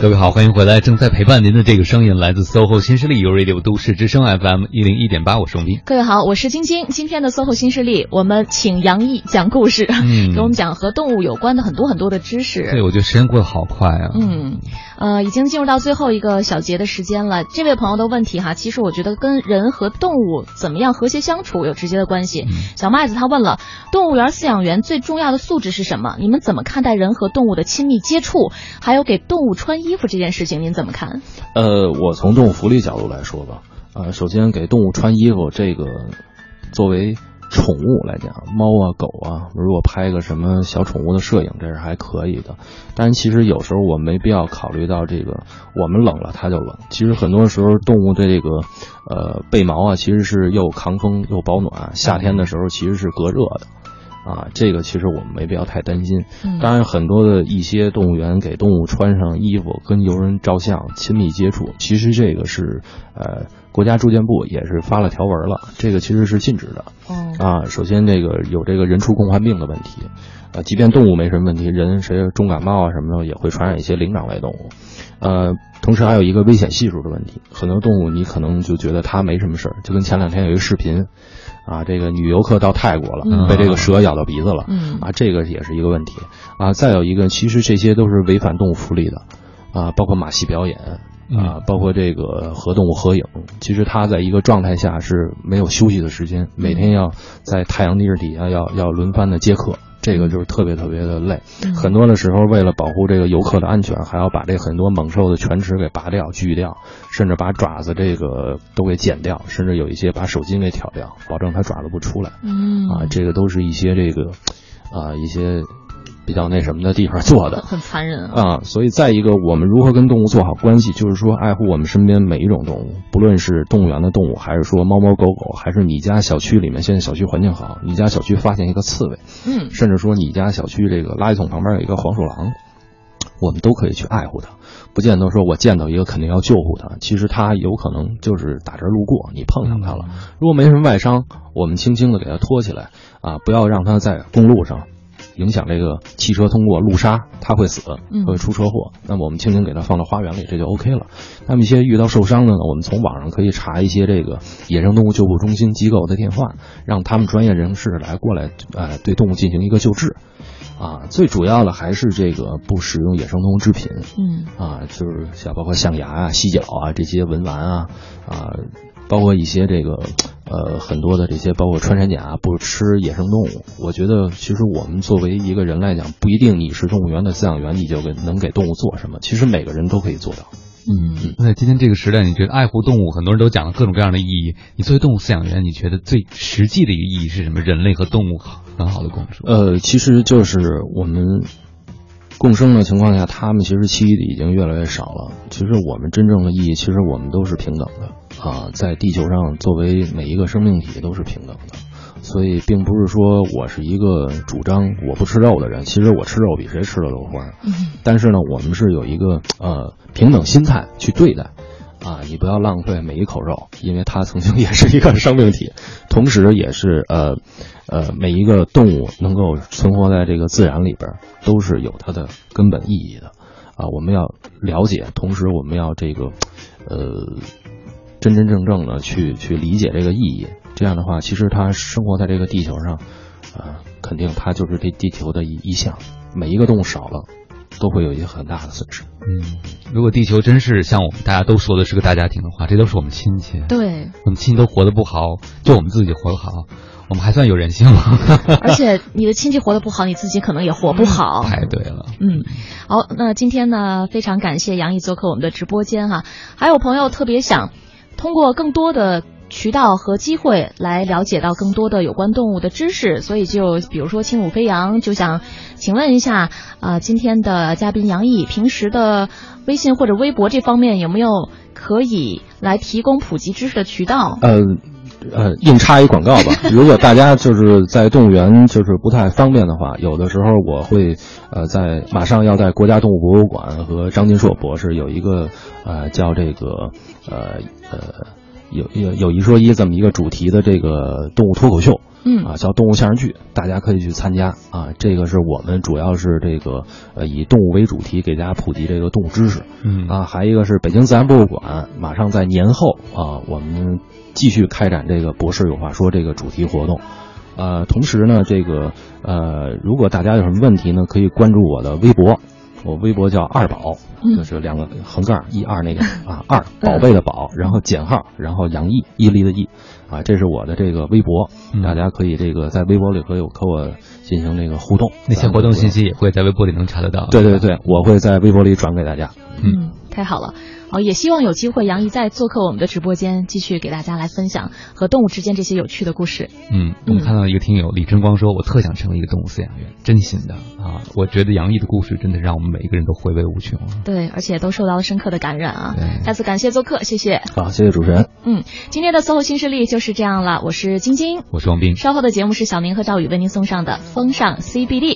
各位好，欢迎回来！正在陪伴您的这个声音来自 SOHO 新势力 U Radio 都市之声 FM 一零一点八，我是王斌。各位好，我是晶晶。今天的 SOHO 新势力，我们请杨毅讲故事，嗯 <laughs> 给我们讲和动物有关的很多很多的知识。对，我觉得时间过得好快啊。嗯，呃，已经进入到最后一个小节的时间了。这位朋友的问题哈，其实我觉得跟人和动物怎么样和谐相处有直接的关系。小麦子他问了，动物园饲养员最重要的素质是什么？你们怎么看待人和动物的亲密接触？还有给动物穿衣衣服这件事情，您怎么看？呃，我从动物福利角度来说吧，呃，首先给动物穿衣服，这个作为宠物来讲，猫啊、狗啊，如果拍个什么小宠物的摄影，这是还可以的。但其实有时候我没必要考虑到这个，我们冷了它就冷。其实很多时候动物对这个，呃，背毛啊，其实是又抗风又保暖，夏天的时候其实是隔热的。啊，这个其实我们没必要太担心。嗯当然，很多的一些动物园给动物穿上衣服，跟游人照相、亲密接触，其实这个是呃国家住建部也是发了条文了，这个其实是禁止的。哦啊，首先这个有这个人畜共患病的问题，啊，即便动物没什么问题，人谁重感冒啊什么的也会传染一些灵长类动物。呃，同时还有一个危险系数的问题，很多动物你可能就觉得它没什么事儿，就跟前两天有一个视频，啊，这个女游客到泰国了，嗯被这个蛇咬到鼻子了，嗯啊，这个也是一个问题啊。再有一个，其实这些都是违反动物福利的，啊，包括马戏表演。啊，包括这个和动物合影，其实它在一个状态下是没有休息的时间，每天要在太阳地儿底下要要轮番的接客，这个就是特别特别的累。嗯很多的时候，为了保护这个游客的安全，还要把这很多猛兽的犬齿给拔掉、锯掉，甚至把爪子这个都给剪掉，甚至有一些把手筋给挑掉，保证它爪子不出来。嗯啊，这个都是一些这个啊一些比较那什么的地方做的。<laughs> 很残忍啊。啊，所以再一个，我们如何跟动物做好关系，就是说爱护我们身边每一种动物，不论是动物园的动物，还是说猫猫狗狗，还是你家小区里面现在小区环境好，你家小区发现一个刺猬，嗯甚至说你家小区这个垃圾桶旁边有一个黄鼠狼，我们都可以去爱护它，不见得说我见到一个肯定要救护它，其实它有可能就是打这儿路过，你碰上它了，如果没什么外伤，我们轻轻的给它拖起来，啊，不要让它在公路上。影响这个汽车通过路杀，它会死，嗯会出车祸。那么我们轻轻给它放到花园里，这就 OK 了。那么一些遇到受伤的呢，我们从网上可以查一些这个野生动物救护中心机构的电话，让他们专业人士来过来，呃，对动物进行一个救治。啊，最主要的还是这个不使用野生动物制品。嗯啊，就是像包括象牙啊、犀角啊这些文玩啊，啊，包括一些这个呃很多的这些，包括穿山甲不吃野生动物。我觉得其实我们作为一个人来讲，不一定你是动物园的饲养员，你就给能给动物做什么。其实每个人都可以做到。嗯，那在今天这个时代，你觉得爱护动物，很多人都讲了各种各样的意义。你作为动物饲养员，你觉得最实际的一个意义是什么？人类和动物很好的共处。呃，其实就是我们共生的情况下，他们其实栖息地已经越来越少了。其实我们真正的意义，其实我们都是平等的啊，在地球上作为每一个生命体都是平等的。所以并不是说我是一个主张我不吃肉的人，其实我吃肉比谁吃的都欢。嗯，但是呢，我们是有一个呃平等心态去对待，啊，你不要浪费每一口肉，因为它曾经 <laughs> 也是一个生命体，同时也是呃呃每一个动物能够存活在这个自然里边，都是有它的根本意义的，啊，我们要了解，同时我们要这个呃真真正正的去去理解这个意义。这样的话，其实它生活在这个地球上，啊，肯定它就是这地球的一一项。每一个动物少了，都会有一些很大的损失。嗯，如果地球真是像我们大家都说的是个大家庭的话，这都是我们亲戚。对，我们亲戚都活得不好，就我们自己活得好，我们还算有人性吗？<laughs> 而且你的亲戚活得不好，你自己可能也活不好。太对了。嗯，好，那今天呢，非常感谢杨毅做客我们的直播间哈。还有朋友特别想通过更多的。渠道和机会来了解到更多的有关动物的知识，所以就比如说轻舞飞扬，就想请问一下，呃，今天的嘉宾杨毅，平时的微信或者微博这方面有没有可以来提供普及知识的渠道？呃 <laughs> 呃，硬插一广告吧。如果大家就是在动物园就是不太方便的话，有的时候我会呃在马上要在国家动物博物馆和张金硕博士有一个呃叫这个呃呃。有有有一说一这么一个主题的这个动物脱口秀，嗯啊叫动物相声剧，大家可以去参加啊。这个是我们主要是这个呃以动物为主题给大家普及这个动物知识，嗯啊还一个是北京自然博物馆马上在年后啊我们继续开展这个博士有话说这个主题活动，呃同时呢这个呃如果大家有什么问题呢可以关注我的微博。我微博叫二宝，就是两个横杠一二那个啊二宝贝的宝，然后减号，然后杨毅毅力的毅，啊，这是我的这个微博，大家可以这个在微博里和有和我进行这个互动，那些活动信息也会在微博里能查得到。对对对，我会在微博里转给大家。嗯，太好了。好，也希望有机会杨毅再做客我们的直播间，继续给大家来分享和动物之间这些有趣的故事。嗯，我们看到一个听友李晨光说：“我特想成为一个动物饲养员，真心的啊！”我觉得杨毅的故事真的让我们每一个人都回味无穷。对，而且都受到了深刻的感染啊！再次感谢做客，谢谢。好，谢谢主持人。嗯，今天的 SOHO 新势力就是这样了。我是晶晶，我是王斌。稍后的节目是小明和赵宇为您送上的风尚 CBD。